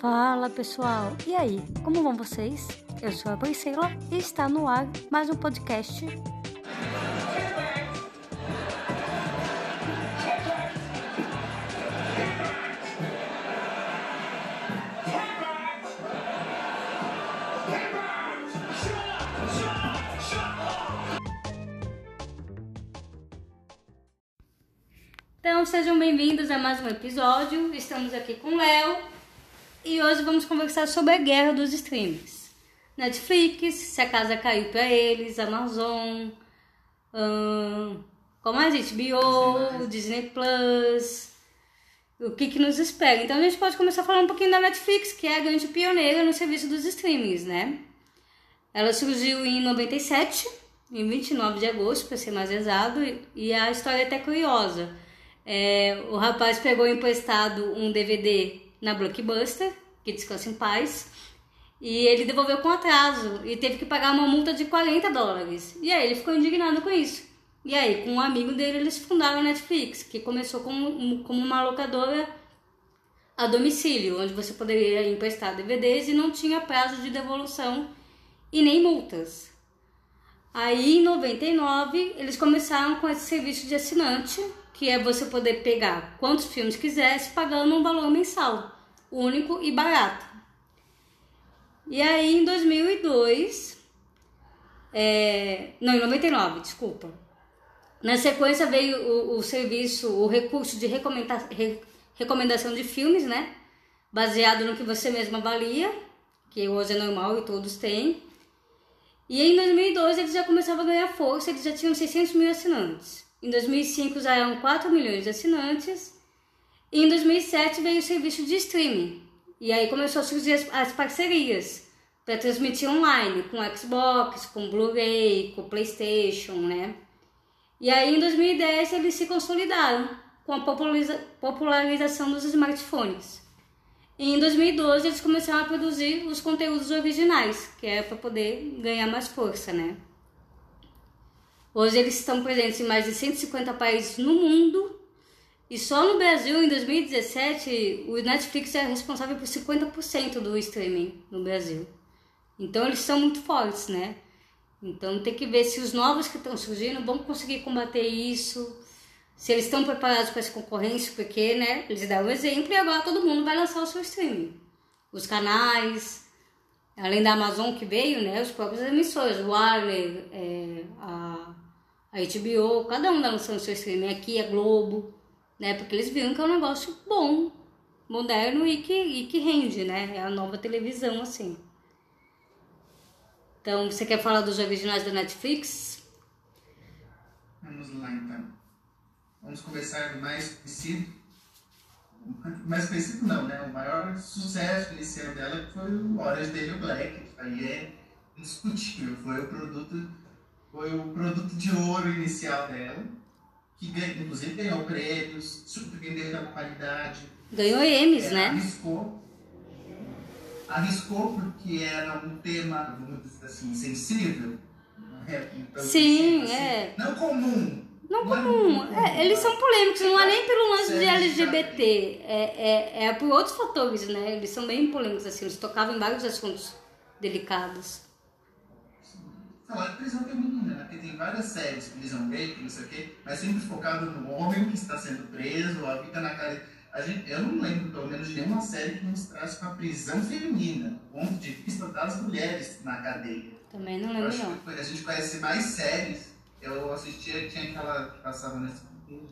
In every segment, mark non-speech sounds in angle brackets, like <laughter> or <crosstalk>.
Fala pessoal, e aí, como vão vocês? Eu sou a Priscila e está no ar mais um podcast. Então sejam bem-vindos a mais um episódio. Estamos aqui com o Léo e hoje vamos conversar sobre a guerra dos streams. Netflix, se a casa caiu para eles, Amazon, hum, como a gente, HBO, Disney Plus, o que, que nos espera. Então a gente pode começar falando um pouquinho da Netflix, que é a grande pioneira no serviço dos streamings, né? Ela surgiu em 97, em 29 de agosto, para ser mais exato, e a história é até curiosa. É, o rapaz pegou emprestado um DVD na Blockbuster, que descansa em paz, e ele devolveu com atraso e teve que pagar uma multa de 40 dólares. E aí ele ficou indignado com isso. E aí, com um amigo dele, eles fundaram a Netflix, que começou como, como uma locadora a domicílio, onde você poderia emprestar DVDs e não tinha prazo de devolução e nem multas. Aí, em 99, eles começaram com esse serviço de assinante, que é você poder pegar quantos filmes quisesse pagando um valor mensal, único e barato. E aí em 2002, é, não, em 99, desculpa. Na sequência veio o, o serviço, o recurso de recomenda, re, recomendação de filmes, né? Baseado no que você mesmo avalia, que hoje é normal e todos têm. E em 2012 eles já começavam a ganhar força, eles já tinham 600 mil assinantes. Em 2005 já eram 4 milhões de assinantes. E em 2007 veio o serviço de streaming. E aí começou a surgir as, as parcerias para transmitir online com Xbox, com Blu-ray, com PlayStation, né? E aí em 2010 eles se consolidaram com a populariza popularização dos smartphones. E em 2012 eles começaram a produzir os conteúdos originais, que é para poder ganhar mais força, né? Hoje eles estão presentes em mais de 150 países no mundo e só no Brasil, em 2017, o Netflix é responsável por 50% do streaming no Brasil. Então eles são muito fortes, né? Então tem que ver se os novos que estão surgindo vão conseguir combater isso, se eles estão preparados para essa concorrência, porque, né, eles dão o exemplo e agora todo mundo vai lançar o seu streaming. Os canais, além da Amazon que veio, né, os próprios emissores, o Warner, é, a a HBO, cada um lançando seu streaming. Aqui é Globo, né? Porque eles viram que é um negócio bom, moderno e que, e que rende, né? É a nova televisão, assim. Então, você quer falar dos originais da Netflix? Vamos lá, então. Vamos começar do mais conhecido. Mais conhecido não, né? O maior sucesso inicial dela foi o Orange Daily Black. Aí é indiscutível. Foi o produto foi o produto de ouro inicial dela, que inclusive ganhou prêmios, surpreendeu da qualidade. Ganhou M's, é, né? Arriscou. Arriscou porque era um tema, vamos dizer assim, sensível. É, então, Sim, assim, é. Não comum. Não, não comum. É, é, eles são polêmicos, não é nem pelo lance de LGBT, é, é, é por outros fatores, né? Eles são bem polêmicos, assim, eles tocavam em vários assuntos delicados falar de prisão feminina, né? Porque tem várias séries, prisão gay, não sei o quê, mas sempre focado no homem que está sendo preso, a vida na cara. A gente, eu não lembro, pelo menos, de nenhuma série que nos traz uma prisão feminina, ponto de vista das mulheres na cadeia. Também não lembro, não. a gente conhece mais séries. Eu assistia, tinha aquela que passava nesse.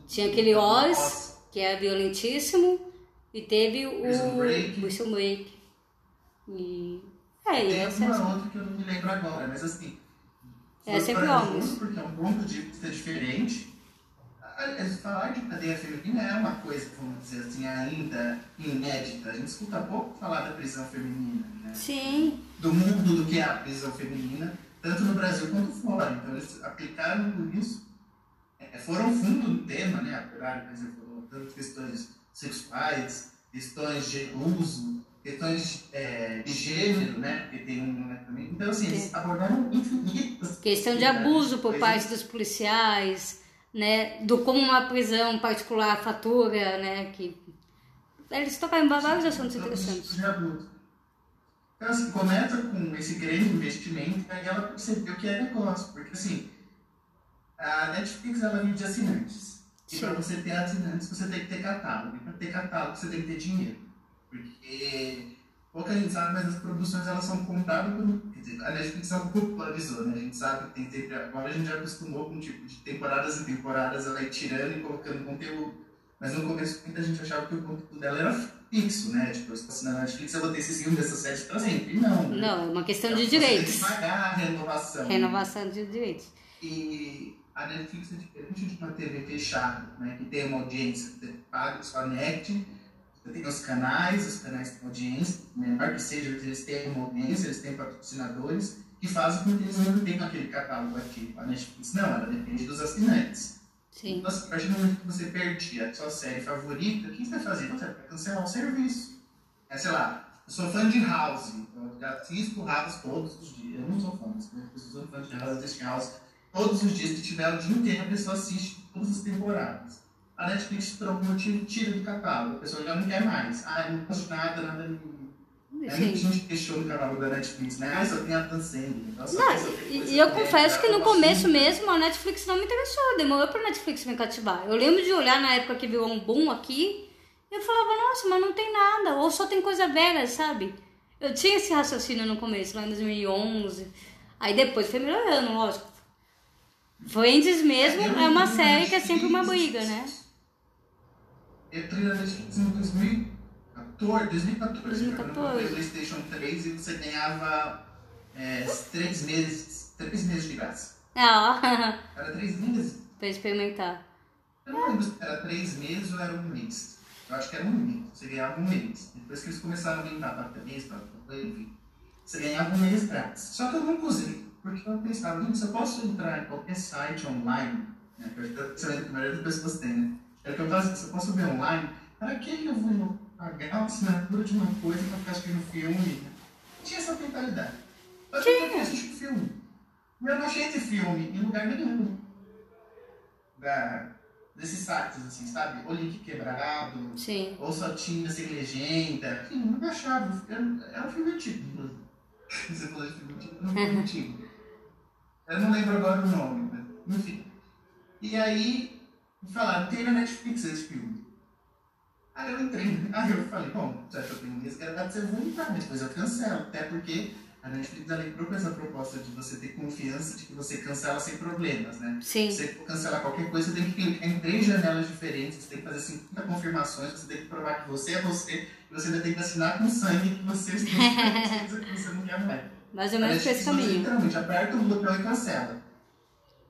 Tinha aquele Oz, que é violentíssimo, e teve o. Prison Break. Prison Break. E. É, e tem uma outra que eu não me lembro agora, mas assim, é sempre homens. Porque é um ponto de vista diferente. Falar de cadeia feminina é uma coisa, vamos dizer assim, ainda inédita. A gente escuta pouco falar da prisão feminina, né? Sim. Do mundo do que é a prisão feminina, tanto no Brasil quanto fora. Então eles aplicaram isso. É, foram fundo no tema, né? Apesar, por exemplo, tanto questões sexuais, questões de uso questões é, de gênero, né? Porque tem um também. Então, assim, eles abordaram infinitas. Questão de abuso por parte dos policiais, né? Do como uma prisão particular fatura, né? Que eles tocaram vários assuntos tipos interessantes. de abuso. Então, assim, começa com esse grande investimento, e aí ela percebeu que é negócio, porque assim, a Netflix ela vive de assinantes. E para você ter assinantes, você tem que ter catálogo. E para ter catálogo, você tem que ter dinheiro. Porque pouca gente sabe, mas as produções elas são compradas por. Quer dizer, a Netflix é um popularizou, né? A gente sabe que tem sempre. Agora a gente já acostumou com tipo de temporadas em temporadas, ela ir tirando e colocando conteúdo. Mas no começo muita gente achava que o conteúdo dela era fixo, né? Tipo, eu estou assinando a Netflix, eu vou ter esse filme dessa série pra sempre. E Não. né? Não, é uma questão de Você tem que direitos. pagar a renovação. Renovação de direitos. E a Netflix é diferente de uma TV fechada, né? Que tem uma audiência, você paga, conecte, você tem os canais, os canais têm audiência, menor que seja, eles têm uma audiência, eles têm patrocinadores, que fazem com que eles mantenham aquele catálogo ativo. A Netflix não, ela depende dos assinantes. Sim. Então, assim, a partir do momento que você perdia a sua série favorita, o que você vai fazer? Você vai cancelar o serviço. É, sei lá, eu sou fã de House, eu assisto House todos os dias. Eu não sou fã, mas eu sou fã de House, assisto House todos os dias que tiver o dia inteiro, a pessoa assiste todas as temporadas. A Netflix, por algum motivo, tira do catálogo, a pessoa já não quer mais. Ah, eu não de nada, nada. É muita Sim. gente que questiona o catálogo da Netflix, né? Ah, só tem a Dan Sandler. E, eu confesso que no começo mesmo a Netflix não me interessou, demorou pra Netflix me cativar. Eu lembro de olhar na época que virou um boom aqui, e eu falava, nossa, mas não tem nada, ou só tem coisa velha, sabe? Eu tinha esse raciocínio no começo, lá em 2011. Aí depois foi melhorando, lógico. Friends mesmo Eu é uma série que é sempre uma briga, né? Eu entrei na Netflix em 2014, 2014, 2014. quando eu comprei o PlayStation 3 e você ganhava é, três meses, três meses de graça. Ah, <laughs> Era três meses? pra experimentar. Eu não lembro se era três meses ou era um mês. Eu acho que era um mês. Você ganhava um mês. Depois que eles começaram a aumentar para três para enfim, você ganhava um mês grátis. Só que eu nunca usei, porque eu pensava, "Gente, se eu posso entrar em qualquer site online, né, que eu você que a maioria das pessoas tem, né? É que eu faço, se eu posso ver online, para que eu vou pagar uma assinatura de uma coisa para ficar assistindo filme? Tinha essa mentalidade. Mas eu não assistir filme. Eu não achei esse filme em lugar nenhum da, desses sites, assim, sabe? Ou link quebrado, Sim. ou só tinha sem legenda. Enfim, não achava. Era, era um filme antigo. <laughs> Você falou de filme antigo, era um filme <laughs> antigo. Eu não lembro agora o nome, mas, enfim. E aí, falaram, tem na Netflix esse filme. Aí eu entrei, <laughs> aí eu falei, bom, já que eu tenho isso, era dado ser voluntário, mas depois eu cancelo, até porque a Netflix ela entrou com essa proposta de você ter confiança de que você cancela sem problemas, né? Sim. Se você for cancelar qualquer coisa, você tem que clicar em três janelas diferentes, você tem que fazer 50 confirmações, você tem que provar que você é você, e você ainda tem que assinar com sangue que você está certeza <laughs> que você não quer mais. Mais ou A menos esse você caminho. literalmente aperta o botão e cancela.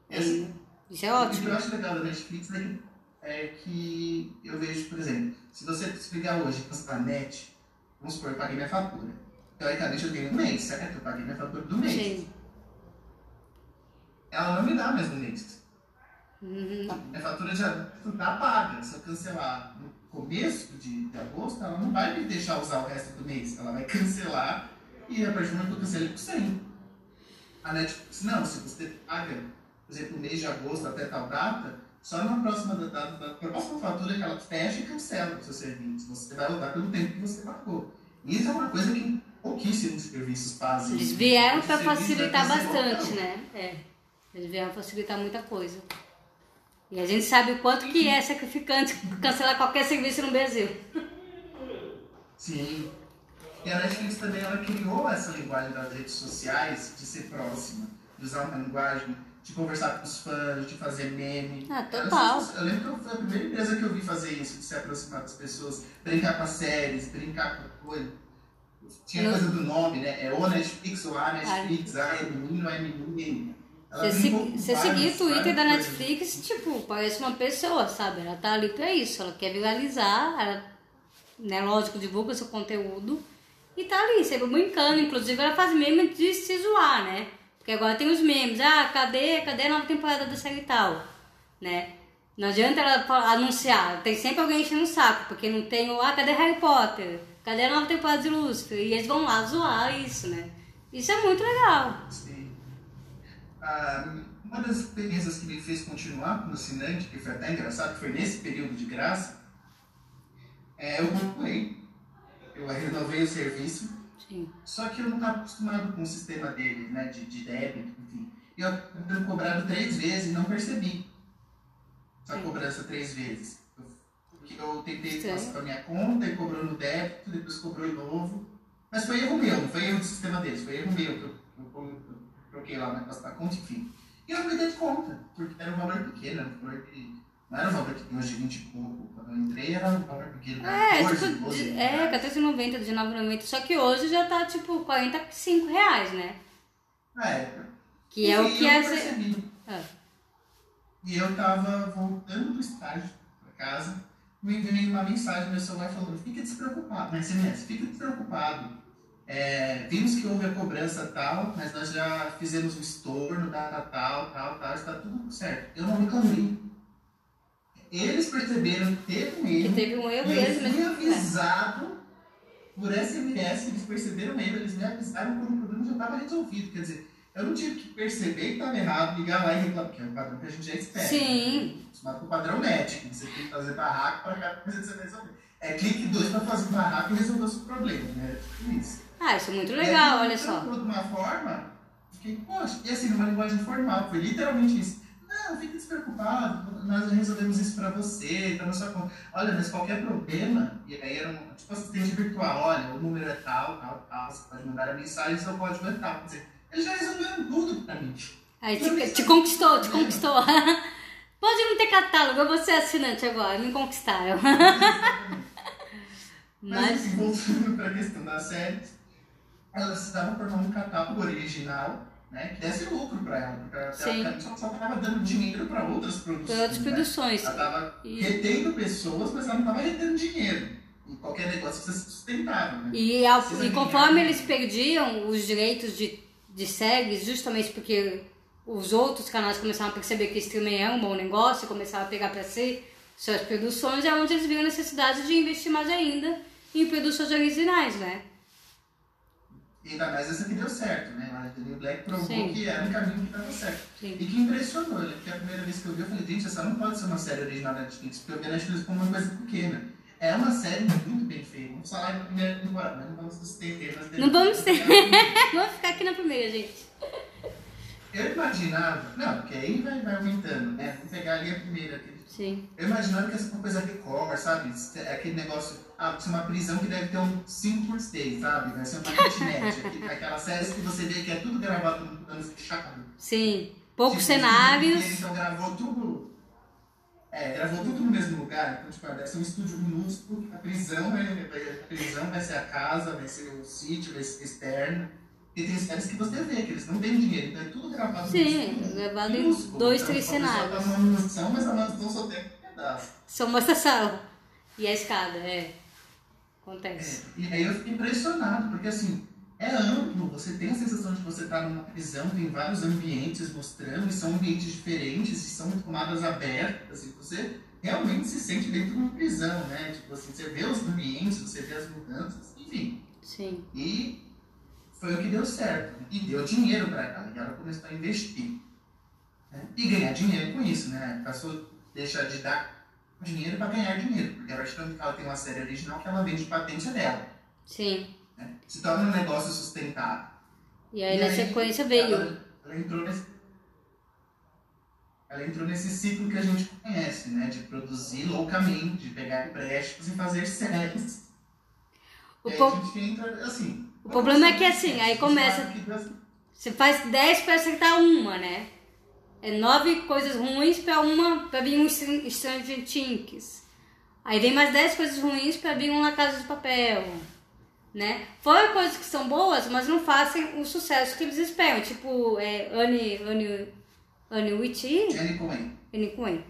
Esse, Isso é o que ótimo. eu acho legal da Netflix é que, é que eu vejo, por exemplo, se você se ligar hoje e cancelar a net, vamos supor, eu paguei minha fatura. Teoricamente eu tenho um mês, certo? Eu paguei minha fatura do mês. Sim. Ela não me dá mais no mês. Uhum. Minha fatura já está paga. Se eu cancelar no começo de, de agosto, ela não vai me deixar usar o resto do mês. Ela vai cancelar e a partir do momento que eu cancelei, por 100. A Netflix, não, se você paga, por exemplo, o mês de agosto até tal data, só na próxima da próxima fatura que ela fecha e cancela o seu serviço. Você vai usar pelo tempo que você pagou. Isso é uma coisa que pouquíssimos serviços fazem. Eles vieram serviços facilitar bastante, né? É. Eles vieram facilitar muita coisa. E a gente sabe o quanto que é sacrificante <laughs> cancelar qualquer serviço no Brasil. Sim. E a Netflix também ela criou essa linguagem das redes sociais de ser próxima, de usar uma linguagem, de conversar com os fãs, de fazer meme. Ah, Eu total. se- Eu, lembro que foi a primeira empresa que eu vi fazer isso, de se aproximar das pessoas, brincar com as séries, brincar com coisa. Tinha coisa do nome, né? É o Netflix ou a Netflix, a é menino, é menina. Ela Você, seguir o Twitter da coisas. Netflix, tipo, parece uma pessoa, sabe? Ela tá ali pra isso. Ela quer viralizar, ela, né, lógico, divulga seu conteúdo e tá ali, sempre brincando. Inclusive, ela faz meme de se zoar, né? Porque agora tem os memes. Ah, cadê, cadê a nova temporada da série tal? Né? Não adianta ela anunciar, tem sempre alguém enchendo o saco, porque não tem o. Ah, cadê Harry Potter? Cadê a nova temporada de Lúcifer? E eles vão lá zoar isso, né? Isso é muito legal. Sim. Ah, uma das experiências que me fez continuar como assinante, que foi até engraçado, que foi nesse período de graça, É, eu comprei, eu renovei o serviço, Sim. só que eu não estava acostumado com o sistema dele, né, de, de débito, enfim. E eu tenho cobrado três vezes e não percebi Sim. cobrança três vezes. Eu, porque eu tentei Estranho. passar para minha conta e cobrou no débito, depois cobrou de novo. Mas foi erro meu, não foi erro do sistema deles, foi erro meu que eu, eu, eu, eu troquei lá na da conta, enfim. E eu não me dei conta, porque era um valor pequeno, era um valor que. Não era um valor que tem hoje 20 e pouco. Quando eu entrei era um valor pequeno. É, 14, tipo, 12 de- reais. é, 14,90, 19,90. Só que hoje já tá tipo 45 reais, né? Época. Que é o E que eu é. percebi. Ah, E eu tava voltando do estágio pra casa, me veio uma mensagem no meu celular falando, fica despreocupado, na SMS, fica despreocupado. É, vimos que houve a cobrança tal, mas nós já fizemos o estorno, data tal, tal, tal, está tudo certo. Eu não reclamei. Eles perceberam que teve um que erro, teve um erro e eu eles fui mesmo. avisado por SMS, eles perceberam o erro, eles me avisaram quando o problema já estava resolvido. Quer dizer, eu não tive que perceber que estava errado, ligar lá e reclamar, que é o padrão que a gente já espera. Sim. Acostumado com o padrão médico, você tem que fazer barraco para cada coisa que você vai resolver. É clique dois para fazer barraco e resolver o seu problema, né? Tipo isso. Ah, isso é muito legal, aí, olha só. de uma forma, fiquei, poxa, e assim, numa linguagem formal, foi literalmente isso. Não, fique despreocupado, nós resolvemos isso pra você, tá na sua conta. Olha, mas qualquer problema, e aí era um, tipo assistente virtual, olha, o número é tal, tal, tal, você pode mandar a mensagem, seu código é tal. Quer dizer, eles já resolveram tudo pra mim. Aí te, te conquistou, te conquistou. <laughs> Pode não ter catálogo, eu vou ser assinante agora, me conquistaram. <laughs> Mas, Mas, assim, voltando para a questão das séries, ela se dava por um catálogo original, né, que desse lucro para ela, porque ela Sim. ela só estava dando dinheiro para outras produções. para outras né? produções. Ela estava E- retendo pessoas, mas ela não estava retendo dinheiro. E qualquer negócio precisa ser sustentável, né? E, ao- e conforme eles perdiam os direitos de, de séries, justamente porque os outros canais começaram a perceber que streaming é um bom negócio, começaram a pegar para si suas produções, é onde eles viram a necessidade de investir mais ainda em produções originais, né? E ainda mais essa que deu certo, né? A Anthony Black provou Sim. que era um caminho que dava certo. Sim. E que impressionou, né? Porque a primeira vez que eu vi, eu falei, gente, essa não pode ser uma série original da Netflix, porque eu vi a Netflix como uma coisa pequena. É uma série muito bem feita. Vamos falar na primeira temporada, mas não vamos nos nós Não vamos devemos- <laughs> Vamos ficar aqui na primeira, gente. Eu imaginava, não, porque aí vai, vai aumentando, né? Vamos pegar ali a primeira. aquele- Sim. Eu imaginava que ser uma coisa e-commerce, sabe? É Aquele negócio, ah, ser uma prisão que deve ter um 5 por stay, sabe? Vai ser uma kitnet, <laughs> aquelas séries que você vê que é tudo gravado no plano fechado. Sim. Poucos Tipo, cenários. Ele, então gravou tudo. É, gravou tudo no mesmo lugar. Então, tipo, deve ser um estúdio minúsculo. A prisão, né? A prisão vai ser a casa, vai ser o sítio, vai ser externo. E tem séries que você vê, que eles não têm dinheiro, então é tudo gravado Sim, gravado em dois, Então, três cenários. Tá numa mansão, mas a mansão só tem um pedaço. Só mostra a sala. E a escada, é. Acontece. É, e aí eu fiquei impressionado, porque assim, é amplo, você tem a sensação de que você está numa prisão, tem vários ambientes mostrando, e são ambientes diferentes, e são tomadas abertas, assim, você realmente se sente dentro de uma prisão, né? Tipo assim, você vê os ambientes, você vê as mudanças, enfim. Sim. E foi o que deu certo. E deu dinheiro para ela, e ela começou a investir. né? E ganhar dinheiro com isso, né? Passou deixar de dar dinheiro para ganhar dinheiro, porque ela, ela tem uma série original que ela vende patente dela Sim. né? se torna um negócio sustentável. E aí na sequência veio. Ela, ela entrou nesse, ela entrou nesse ciclo que a gente conhece, né? De produzir loucamente, de pegar empréstimos e fazer séries. O e aí po- a gente entra assim. O problema é que, assim, aí começa- Você faz 10 pra acertar uma, né? É nove coisas ruins pra uma pra vir um Str- Stranger Things. Aí vem mais 10 coisas ruins pra vir um La Casa de Papel. Né? Foram coisas que são boas, mas não fazem o sucesso que eles esperam. Tipo, é, Anne, Anne, Anne Witty, Annie Cohen. Anne Cohen.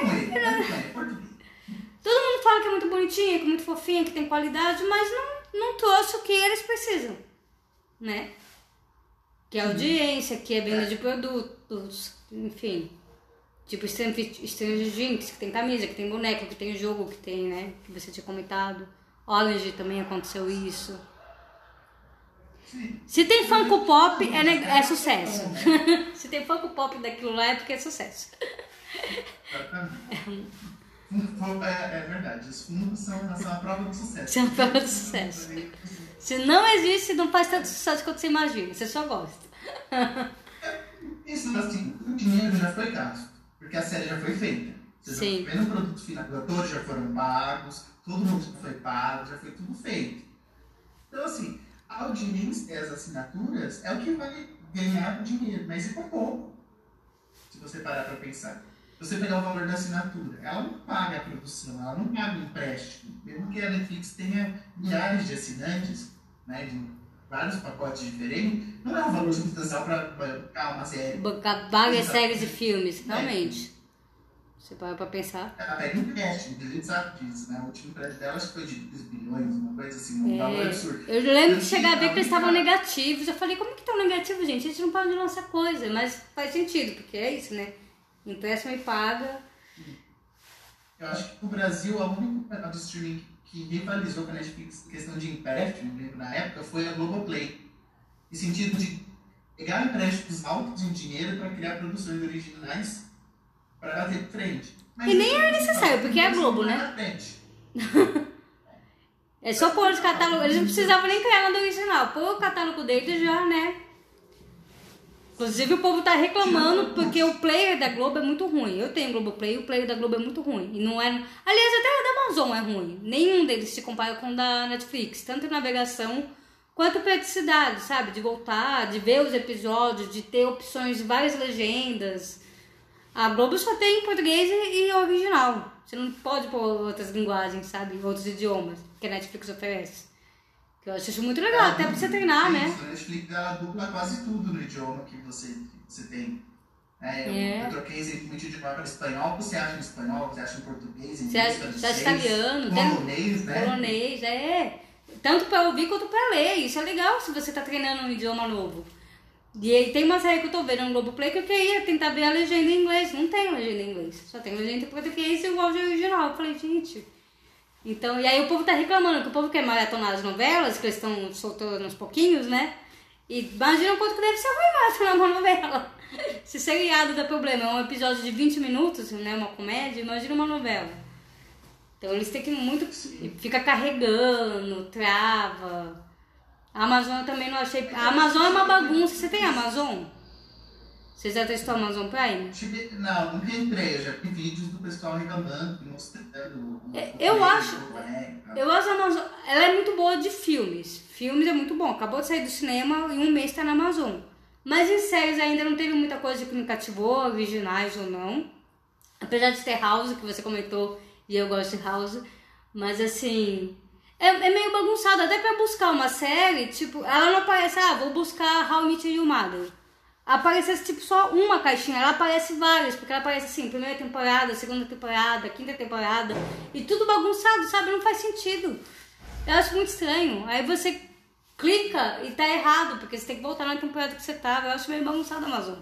Cohen, português. Todo mundo fala que é muito bonitinha, que é muito fofinha, que tem qualidade, mas não, não trouxe o que eles precisam, né? Que é audiência, que é venda de produtos, enfim. Tipo Stranger Stranger Things, que tem camisa, que tem boneco, que tem jogo, que tem, né? Que você tinha comentado. Orange também aconteceu isso. Se tem Funko Pop, é, é sucesso. <laughs> Se tem Funko Pop daquilo lá, é porque é sucesso. É, é verdade, os fundos são, são a prova do sucesso. São a prova do sucesso. Se não existe, não faz tanto sucesso quanto você imagina, você só gosta. Isso, assim, o dinheiro já foi gasto, porque a série já foi feita. Você Sim. já vendo o produto final, os atores já foram pagos, todo mundo já foi pago, já foi tudo feito. Então, assim, a audiência e as assinaturas é o que vai ganhar dinheiro, mas isso é pouco. Se você parar para pensar. Você pegar o valor da assinatura, ela não paga a produção, ela não paga o empréstimo. Mesmo que a Netflix tenha milhares de assinantes, né, de vários pacotes diferentes, não é um valor substancial para bancar uma série. Bancar várias séries e filmes, realmente. Você para pra pensar. Ela pega empréstimo, a gente sabe disso, né? O último empréstimo dela acho que foi de 2 bilhões, uma coisa assim, um valor É, absurdo. eu lembro de chegar a ver tinha- que eles estavam negativos. Eu falei, como que estão negativos, gente? A gente não pode lançar coisa, mas faz sentido, porque é isso, né? Empréstimo e paga. Eu acho que o Brasil, a única canal de streaming que rivalizou com a Netflix em questão de empréstimo, lembro na época, foi a Globoplay. Em sentido de pegar empréstimos altos em dinheiro para criar produções originais para bater frente. Mas E nem era não necessário, porque é Globo, né? <laughs> É só pôr os catálogos. Eles não precisavam nem criar nada original. Pôr o catálogo deles já, né? Inclusive o povo tá reclamando porque o player da Globo é muito ruim. Eu tenho Globo Play, o player da Globo é muito ruim. E não é. Aliás, até o da Amazon é ruim. Nenhum deles se compara com o da Netflix. Tanto em navegação quanto praticidade, sabe? De voltar, de ver os episódios, de ter opções de várias legendas. A Globo só tem português e e original. Você não pode pôr outras linguagens, sabe? Outros idiomas que a Netflix oferece. Que eu acho isso muito legal, até pra você treinar, É né? isso, dupla quase tudo no idioma que você, você tem. É, eu, É. eu troquei recentemente de para espanhol, você acha em espanhol, você acha em português, em Você inglês, francês, italiano, polonês, né? polonês, é. Tanto pra ouvir quanto pra ler. Isso é legal se você tá treinando um idioma novo. E aí tem uma série que eu tô vendo no Globoplay que eu queria tentar ver a legenda em inglês. Não tem legenda em inglês. Só tem legenda em português e o áudio original. Eu falei, gente. Então, e aí o povo tá reclamando, que o povo quer maratonar as novelas, que eles estão soltando uns pouquinhos, né? E imagina quanto que deve ser ruim uma novela. <laughs> Se seriado dá problema, é um episódio de 20 minutos, né? Uma comédia, imagina uma novela. Então eles têm que muito. Fica carregando, trava. A Amazon eu também não achei. A Amazon é uma bagunça. Você tem Amazon? Você já testou a Amazon Prime? Tive- Não, nunca entrei, eu já vi vídeos do pessoal reclamando, mostrando. É, o eu acho- tá? Eu acho a Amazon. Ela é muito boa de filmes. Filmes é muito bom. Acabou de sair do cinema e um mês tá na Amazon. Mas em séries ainda não teve muita coisa que me cativou, originais ou não. Apesar de ter House, que você comentou, e eu gosto de House. Mas assim. É, é meio bagunçado. Até pra buscar uma série, tipo, ela não aparece, ah, vou buscar How I Met Your Mother. Aparecesse tipo só uma caixinha, ela aparece várias, porque ela aparece assim, primeira temporada, segunda temporada, quinta temporada, e tudo bagunçado, sabe? Não faz sentido. Eu acho muito estranho. Aí você clica e tá errado, porque você tem que voltar na temporada que você tava. Eu acho meio bagunçado a Amazon.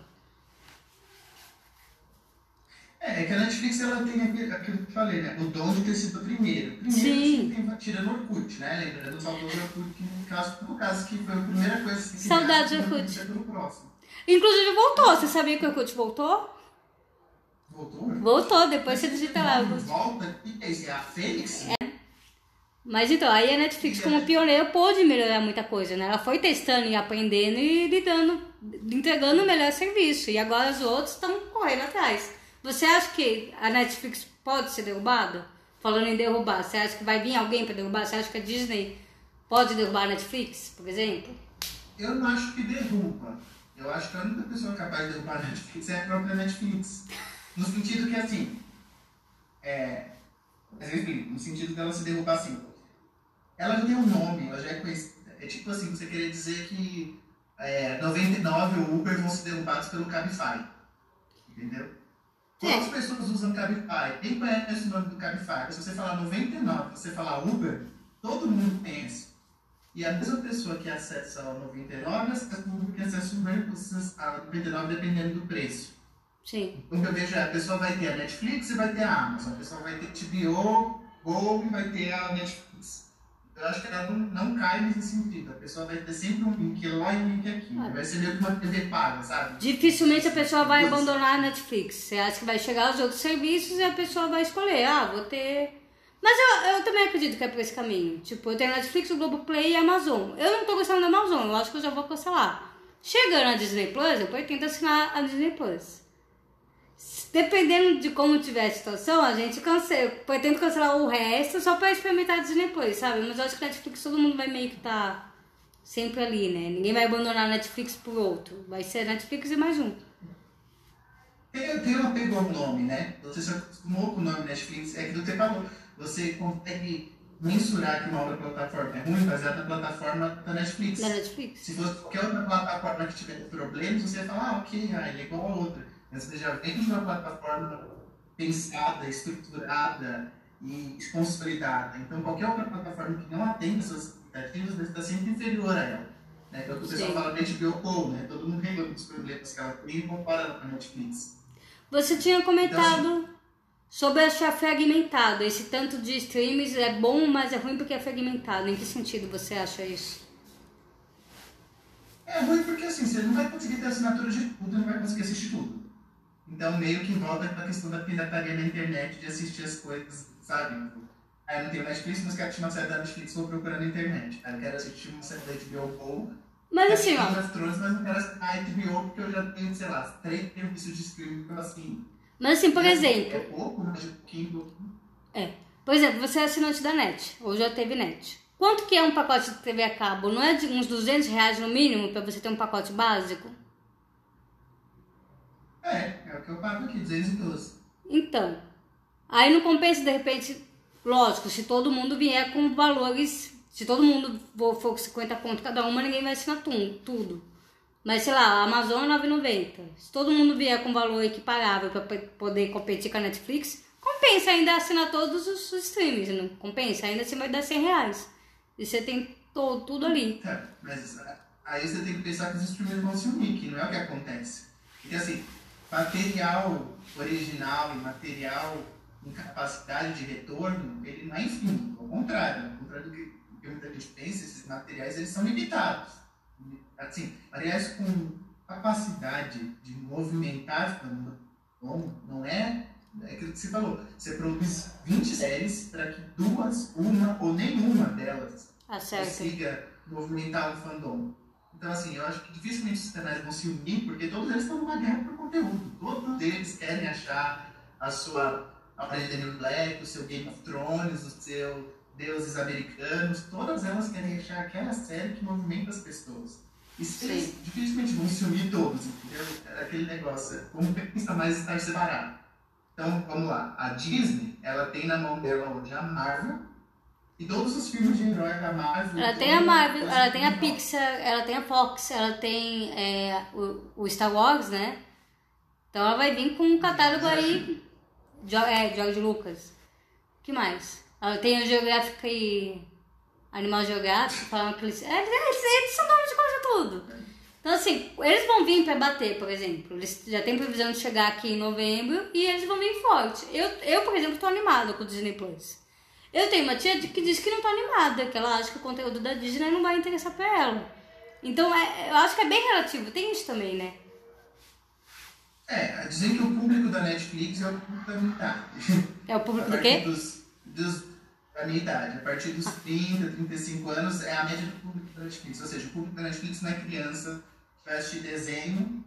É, é que a Netflix ela tem aquilo, que eu falei, né? O dom de ter sido o primeiro. Primeiro, Sim. você tem, tirando o Orkut, né? Lembrando só do Orkut, que no caso, no caso que foi a primeira coisa que do Orkut. pelo próximo. Inclusive voltou. Você sabia que o Orkut voltou? Voltou? Voltou, depois você digita lá. Volta, é? É a Fênix? Mas então, aí a Netflix, como pioneira, pôde melhorar muita coisa, né? Ela foi testando e aprendendo e lidando, entregando o melhor serviço. E agora os outros estão correndo atrás. Você acha que a Netflix pode ser derrubada? Falando em derrubar, você acha que vai vir alguém para derrubar? Você acha que a Disney pode derrubar a Netflix, por exemplo? Eu não acho que derruba. Eu acho que a única pessoa capaz de derrubar a Netflix é a própria Netflix. No sentido que, assim, é... No sentido dela se derrubar assim. Ela já tem um nome, ela já é conhecida. É tipo assim, você querer dizer que é, 99 ou Uber vão ser derrubados pelo Cabify. Entendeu? Quantas pessoas usam Cabify? Quem conhece o nome do Cabify? Se você falar 99, você falar Uber, todo mundo conhece. E a mesma pessoa que acessa o 99, acessa o Uber que acessa a 99 dependendo do preço. Sim. O que eu vejo é a pessoa vai ter a Netflix e vai ter a Amazon. A pessoa vai ter HBO, Go e vai ter a Netflix. eu acho que ela não, não cai nesse sentido. A pessoa vai ter sempre um link lá e um link aqui. Ah. Vai ser meio que uma TV paga, sabe? Dificilmente a pessoa vai abandonar a Netflix. Você acha que vai chegar os outros serviços e a pessoa vai escolher, ah, vou ter. Mas eu, eu também acredito que é por esse caminho. Tipo, eu tenho Netflix, o Globoplay e a Amazon. Eu não tô gostando da Amazon, eu acho que eu já vou cancelar. Chegando a Disney Plus, eu pretendo assinar a Disney Plus. Dependendo de como tiver a situação, a gente cancela. Pretendo cancelar o resto só pra experimentar a Disney Plus, sabe? Mas eu acho que a Netflix todo mundo vai meio que tá sempre ali, né? Ninguém vai abandonar a Netflix por outro. Vai ser Netflix e mais um. Eu tenho apego ao nome, né? Você se acostumou com o nome Netflix, é que você falou. Você consegue mensurar que uma outra plataforma é ruim baseada na plataforma da Netflix. Da Netflix. Se fosse qualquer outra plataforma que tiver problemas, você ia falar, ah, ok, ah, é igual a outra. Mas você já vem de uma plataforma pensada, estruturada e consolidada. Então, qualquer outra plataforma que não atenda essas expectativas deve estar sempre inferior a ela. Né? Que é o que o pessoal Sim. fala de HBO Go, né? Todo mundo reclama dos problemas que ela tem comparando com a Netflix. Você tinha comentado então, assim, sobre achar fragmentado. Esse tanto de streams é bom, mas é ruim porque é fragmentado. Em que sentido você acha isso? É ruim porque assim, você não vai conseguir ter assinatura de tudo, não vai conseguir assistir tudo. Então meio que volta a questão da pirataria na internet, de assistir as coisas, sabe? Aí eu não tenho Netflix, mas quero assistir uma série da Netflix, vou procurando na internet. Aí eu quero assistir uma série da HBO Go. Mas assim, ó. Mas não quero a HBO porque eu já tenho, sei lá, três serviços de streaming assino. Mas assim, por exemplo. É pouco, mas é pouquinho. É. Por exemplo, você é assinante da net, ou já teve net. Quanto que é um pacote de TV a cabo? Não é de uns 200 reais no mínimo para você ter um pacote básico? É, é o que eu pago aqui, 212. Então, aí não compensa de repente, lógico, se todo mundo vier com valores, se todo mundo for, for 50 pontos cada uma, ninguém vai assinar tudo. Mas sei lá, a Amazon é 9,90. Se todo mundo vier com valor equiparável para poder competir com a Netflix, compensa ainda assinar todos os streams, não compensa? Ainda assim vai dar 100 reais. E você tem todo, tudo ali. É, mas aí você tem que pensar que os streamers vão se unir, que não é o que acontece. Porque assim, material original e material em capacidade de retorno, ele não é infinito. Ao contrário, ao contrário do que, do que muita gente pensa, esses materiais eles são limitados assim, aliás, com capacidade de movimentar bom, não é, é aquilo que você falou. Você produz 20 séries para que duas, uma ou nenhuma delas Acerta. consiga movimentar um fandom. Então, assim, eu acho que dificilmente os canais vão se unir, porque todos eles estão numa guerra por conteúdo. Todos eles querem achar a sua a Daniel Black, o seu Game of Thrones, o seu Deuses Americanos. Todas elas querem achar aquela série que movimenta as pessoas. Isso eles dificilmente vão se unir todos, entendeu? Era é aquele negócio, como <laughs> pensa mais estar separado. Então, vamos lá. A Disney, ela tem na mão dela hoje a Marvel, e todos os filmes de herói da Marvel. Ela tem a Marvel, ela tem a Pixar, ela tem a Fox, ela tem é, o, o, Star Wars, né? Então ela vai vir com um catálogo aí. É, George Lucas. que mais? Ela tem o Geográfica e Animal Geográfico, falando que eles. É, eles, eles são donos de quase tudo. Então, assim, eles vão vir para bater, por exemplo. Eles já têm previsão de chegar aqui em novembro e eles vão vir forte. Eu, eu por exemplo, estou animada com o Disney Plus. Eu tenho uma tia que diz que não está animada, que ela acha que o conteúdo da Disney não vai interessar para ela. Então, é, eu acho que é bem relativo. Tem isso também, né? É, dizem que o público da Netflix é o público da metade. É o público do quê? <laughs> Dos, dos a minha idade. A partir dos 30, 35 anos é a média do público da Netflix. Ou seja, o público da Netflix não é criança que vai assistir desenho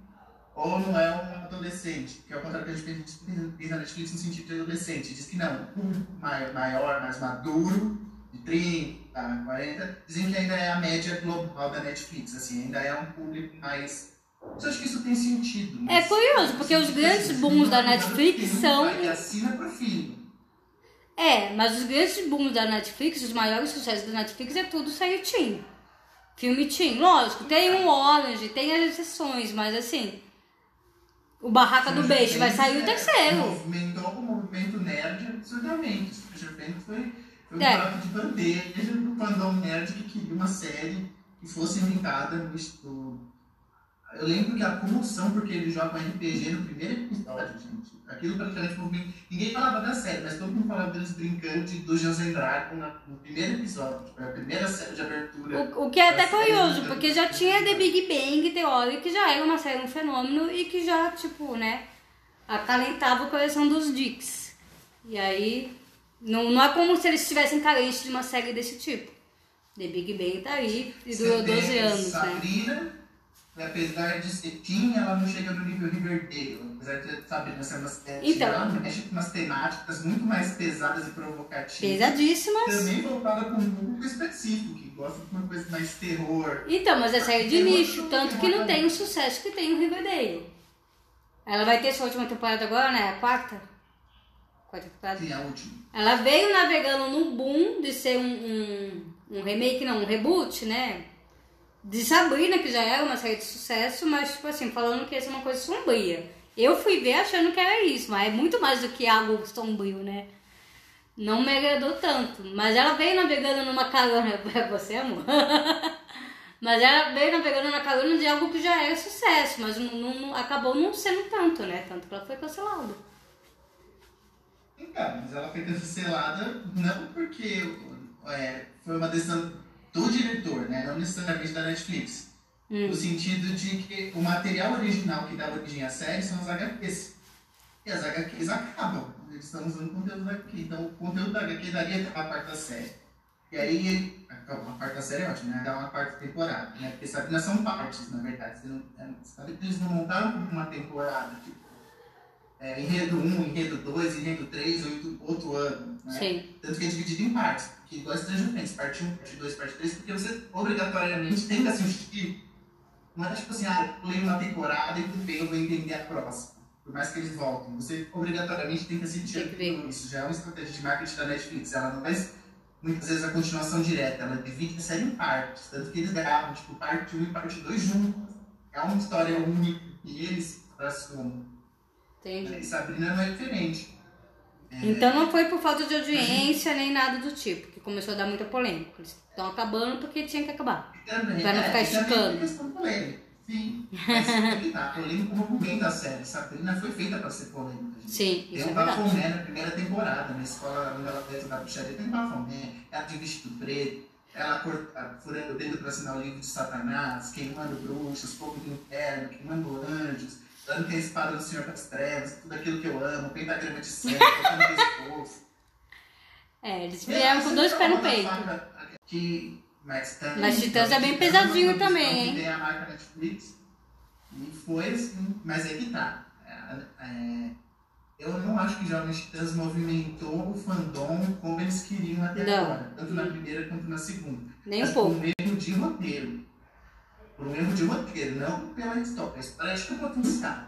ou não é um adolescente, que é o contrário que a gente pensa na Netflix no sentido de adolescente. Diz que não, o público maior, mais maduro, de 30, 40, dizem que ainda é a média global da Netflix, assim, ainda é um público mais eu acho que isso tem sentido. É curioso, porque os grandes booms da Netflix são. Que assina pro filho. É, mas os grandes booms da Netflix, os maiores sucessos da Netflix é tudo série teen. Filme teen, lógico, tem um Orange, tem as exceções, mas assim, o Barraca do Beijo vai sair o terceiro. Movimentou o movimento nerd absurdamente. Stranger Things foi, foi um é. prato de bandeja do fandom nerd que queria uma série que fosse inventada no, Eu lembro que a comoção, porque ele joga um RPG no primeiro episódio, gente. Aquilo praticamente foi. Ninguém falava da série, mas todo mundo falava deles brincando de Dungeons and Dragons no primeiro episódio. Foi a primeira série de abertura. O, o que é até série. curioso, porque já tinha The Big Bang Theory, que já era uma série, um fenômeno, e que já, tipo, né, acalentava o coração dos Dicks. E aí, não, não é como se eles estivessem carentes de uma série desse tipo. The Big Bang tá aí e durou Você 12 tem anos, né? Apesar de ser teen, ela não chega no nível Riverdale. Apesar de Sabrina ser uma série, Então. ela mexe com umas temáticas muito mais pesadas e provocativas. Pesadíssimas. Também voltada para um público específico, que gosta de uma coisa mais terror. Então, mas é série de nicho, tanto que não tem o sucesso que tem o Riverdale. Ela vai ter sua última temporada agora, né? A quarta? Quarta temporada. Sim, a última. Ela veio navegando num boom de ser um, um, um remake, não, um reboot, né? De Sabrina, que já era uma série de sucesso, mas, tipo assim, falando que ia ser uma coisa sombria. Eu fui ver achando que era isso, mas é muito mais do que algo sombrio, né? Não me agradou tanto. Mas ela veio navegando numa carona. <laughs> Pra você, amor? mas ela veio navegando na carona de algo que já era sucesso, mas não, não- acabou não sendo tanto, né? Tanto que ela foi cancelada. Então, mas ela foi cancelada não porque é, foi uma decisão do diretor, né? não necessariamente da Netflix. Hum. No sentido de que o material original que dá origem à série são os HQs. E as HQs acabam. Eles estão usando conteúdo da HQ. Então o conteúdo da HQ daria uma parte da série. E aí, ele- uma parte da série é ótima, né? Dá uma parte temporada, né? Porque Sabrina são partes, na verdade. Você não, é, sabe que eles não montaram uma temporada, tipo, é, enredo 1, enredo 2, enredo 3, outro, outro ano. Né? Sim. Tanto que é dividido em partes, que igual Stranger Things, parte 1, parte 2, parte 3, porque você obrigatoriamente tem que assistir. Não é tipo assim, ah, eu leio uma temporada e tudo bem, eu vou entender a próxima. Por mais que eles voltem. Você obrigatoriamente tem que assistir tudo isso. Já é uma estratégia de marketing da Netflix. Ela não faz muitas vezes a continuação direta, ela divide a série em partes. Tanto que eles gravam, tipo, parte 1 e parte 2 juntas. É uma história única e eles transformam. Entendi. E Sabrina não é diferente. Então não foi por falta de audiência nem nada do tipo, começou a dar muita polêmica. Eles estão acabando porque tinha que acabar. Também, Pra não ficar é, esticando. também é questão polêmica. Sim, mas é que polêmico como momento da série. Sabrina foi feita pra ser polêmica. gente. Sim, Tem isso é um verdade. bafomé na primeira temporada, na escola onde ela fez da bruxaria, tem um bafomé, ela de vestido preto, ela corta, furando o dedo pra assinar o livro de Satanás, queimando bruxas, fogo do inferno, queimando anjos, dando que a espada do Senhor das Trevas, tudo aquilo que eu amo, pentagrama de sangue, cortando pescoço. É, eles vieram com dois pés no peito. Que, mas, também, Mas Titãs é bem pesadinho também, hein? Tem a marca Netflix. E foi assim, mas é que tá. É, é, eu não acho que Jovens Titãs movimentou o fandom como eles queriam até Não. agora. Tanto na primeira quanto na segunda. Nem Mas um por pouco. um erro de roteiro. Por um erro de roteiro, não pela história. A história tinha potencial.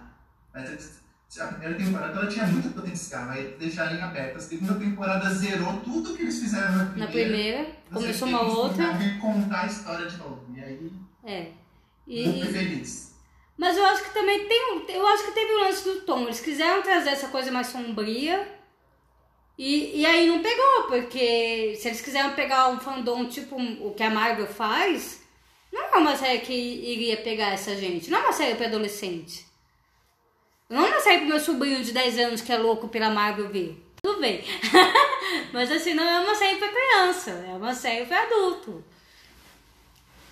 Mas a primeira temporada ela tinha muito potencial. Aí eles deixaram em aberto. A segunda temporada zerou tudo que eles fizeram na primeira. Na primeira, começou uma outra. recontar a história de novo. E aí, É. E, fui feliz. mas eu acho que também tem um. Eu acho que teve o lance do tom. Eles quiseram trazer essa coisa mais sombria. E, e aí não pegou, porque se eles quiseram pegar um fandom tipo o que a Marvel faz, não é uma série que iria pegar essa gente. Não é uma série para adolescente. Não é uma série pro meu sobrinho de 10 anos que é louco pela Marvel ver. Tudo bem. <laughs> Mas assim, não é uma série pra criança, é uma série pra adulto.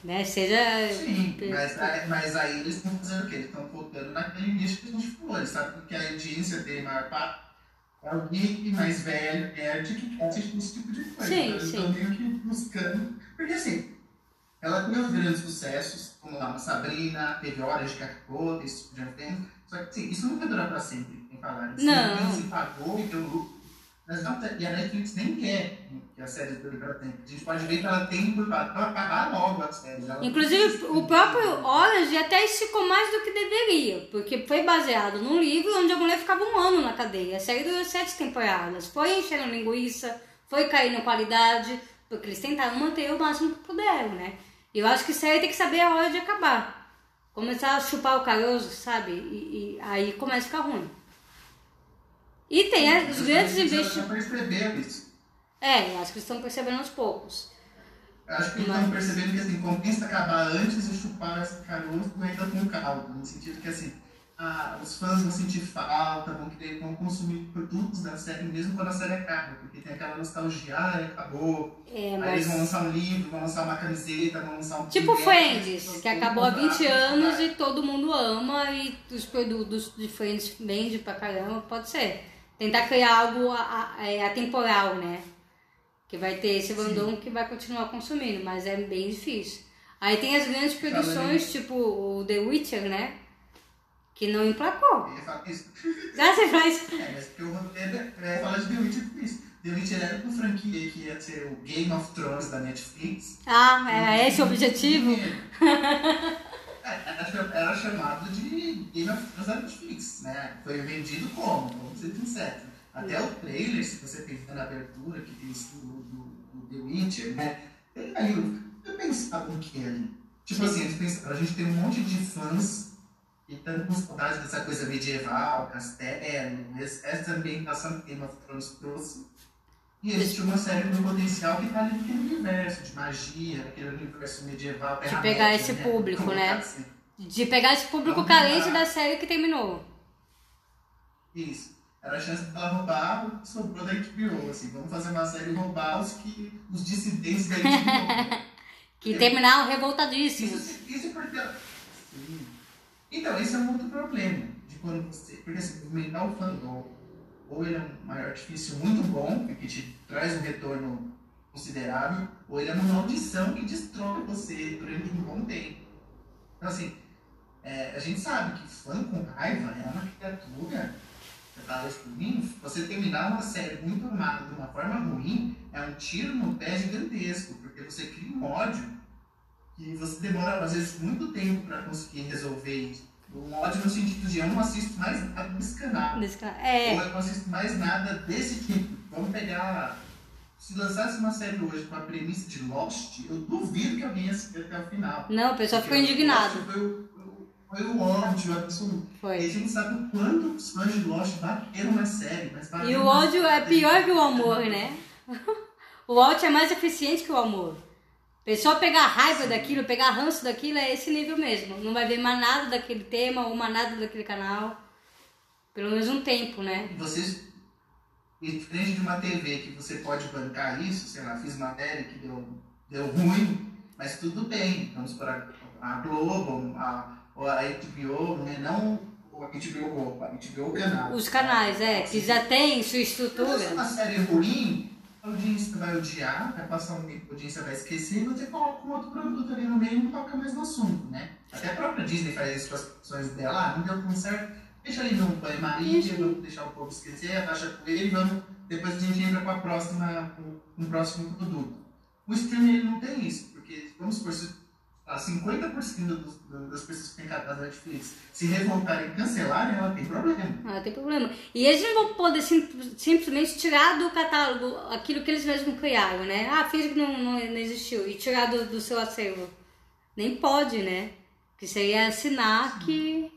Né? Seja. Sim, mas, aí- mas aí eles estão fazendo o quê? Eles estão focando naquele nicho que a gente falou. Eles sabem que a audiência tem maior parte. É o geek mais velho, nerd, que quer assistir esse tipo de coisa. Sim, então, sim. estão meio que buscando. Porque assim, ela comeu grandes sucessos, como lá, Sabrina, teve horas de cacô, esse tipo de evento. Só que assim, isso não vai durar pra sempre, tem falar. Não. Quem se pagou e deu lucro. Mas não, e a Netflix nem quer que a série dure pra tempo. A gente pode ver que ela tem por pra acabar logo a série. Inclusive, o próprio Orange até esticou mais do que deveria, porque foi baseado num livro onde a mulher ficava um ano na cadeia. A série durou sete temporadas. Foi enchendo linguiça, foi caindo qualidade, porque eles tentaram manter o máximo que puderam, né? E eu acho que série tem que saber a hora de acabar. Começar a chupar o caroço, sabe? E, e aí começa a ficar ruim. E tem as- os grandes isso. É, eu acho que eles estão percebendo aos poucos. Eu acho que eles estão percebendo que assim, compensa acabar antes de chupar esse caroço ainda com caldo. No sentido que assim, ah, os fãs vão sentir falta, vão querer vão consumir produtos da série mesmo quando a série acaba, porque tem aquela nostalgia, ah, acabou. É, Aí eles vão mas. lançar um livro, vão lançar uma camiseta, vão lançar um Tipo Friends, que acabou há 20 comprar, anos e todo mundo ama e os produtos de Friends vende pra caramba, pode ser. Tentar criar algo é, atemporal, né? Que vai ter esse fandom que vai continuar consumindo, mas é bem difícil. Aí tem as grandes produções, tipo o The Witcher, né? Que não emplacou. Eu ia falar isso. Já <laughs> você faz. É, mas porque o roteiro é falar de The Witcher por isso. The Witcher era uma franquia que ia ser o Game of Thrones da Netflix. Ah, é esse o objetivo? É, Era cha- era chamado de Game of Thrones da Netflix, né? Foi vendido como? Vamos ser sinceros. Até o trailer, se você pensar na abertura, que tem isso do, do, The Witcher, né? Tem ali, eu pensava no que ali. Tipo assim, eles pensaram, a gente tem um monte de fãs que estão com saudade dessa coisa medieval, castelo, essa ambientação que Game of Thrones trouxe. E existe uma série com potencial que está ali naquele universo de magia, aquele universo medieval. De pegar esse Terra-média, público, né? tá assim. De pegar esse público Vamos carente da série que terminou. Isso. Era a chance dela roubar o que sobrou da HBO, assim. Vamos fazer uma série e roubar os, que, os dissidentes da HBO. <laughs> Que terminaram revoltadíssimos. Isso, isso porque. Sim. Então, esse é um outro problema. De quando você. Porque assim, o fandom, ou ele é um artifício muito bom, que te traz um retorno considerável, ou ele é uma maldição que destrói você durante um bom tempo. Então, assim, é, a gente sabe que fã com raiva é uma criatura. Você mim, você terminar uma série muito amada de uma forma ruim é um tiro no pé gigantesco, porque você cria um ódio que você demora, às vezes, muito tempo para conseguir resolver isso. Um ódio no sentido de eu não assisto mais nada desse canal. Desse canal. Ou É, eu não assisto mais nada desse tipo. Vamos pegar. Se lançasse uma série hoje com a premissa de Lost, eu duvido que alguém ia assistir até o final. não, o pessoal ficou indignado. Foi o, foi o ódio absoluto. E a Foi. gente sabe o quanto os fãs de Lost bateram na série. Mas E o ódio é pior que o amor, né? <laughs> O ódio é mais eficiente que o amor. Pessoa pegar raiva daquilo, pegar ranço daquilo, é esse nível mesmo. Não vai ver mais nada daquele tema ou mais nada daquele canal. Pelo menos um tempo, né? E vocês, e diferente de uma TV que você pode bancar isso, sei lá, fiz matéria que deu, deu ruim, mas tudo bem. Vamos para a Globo, a, a HBO, né? não a HBO Globo, a HBO canal. Os canais, é, que já tem sua Se estrutura. uma série ruim, a audiência vai odiar, vai passar um tempo, a audiência vai esquecer e você coloca um outro produto ali no meio e não toca mais no assunto, né? Até a própria Disney faz isso com as produções dela, ah, não deu tão certo, deixa ali no banho-maria, vamos deixar o povo esquecer, abaixa com ele, vamos, depois a gente entra com a próxima, com um próximo produto. O streaming ele não tem isso, porque, vamos supor, se ah, 50% dos, do- das pessoas que têm cadastro da Netflix se revoltarem e cancelarem, ela tem problema. Ah, tem problema. E eles não vão poder sim- simplesmente tirar do catálogo aquilo que eles mesmos criaram, né? Ah, finge que não, não, não existiu. E tirar do, do seu acervo. Nem pode, né? Que seria assinar que.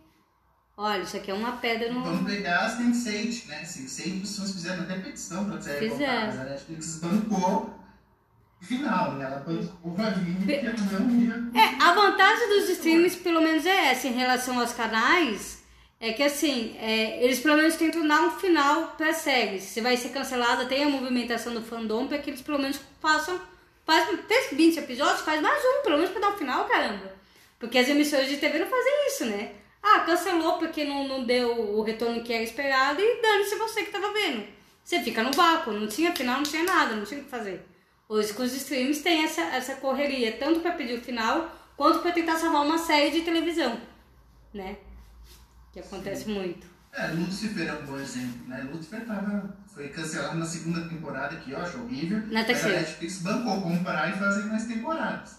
Olha, isso aqui é uma pedra no. Vamos pegar as Sense8, né? Sense8 as pessoas fizeram até petição para voltar, mas a Netflix bancou final, né? Ela bancou a linha que ela não ia... É, a vantagem dos streams, pelo menos, é essa em relação aos canais. É que assim, é, eles pelo menos tentam dar um final pra série. Se vai ser cancelada, tem a movimentação do fandom pra que eles pelo menos façam. Faz, fez 20 episódios, faz mais um, pelo menos pra dar um final, caramba. Porque as emissoras de TV não fazem isso, né? Ah, cancelou porque não, não deu o retorno que era esperado e dane-se você que tava vendo. Você fica no vácuo, não tinha final, não tinha nada, não tinha o que fazer. Hoje com os streams tem essa, essa correria, tanto para pedir o final, quanto para tentar salvar uma série de televisão, né? Que acontece muito. É, Lucifer é um bom exemplo, né? Lucifer tava, foi cancelado na segunda temporada, que eu acho horrível. Na terceira. a Netflix bancou comprar e fazer mais temporadas.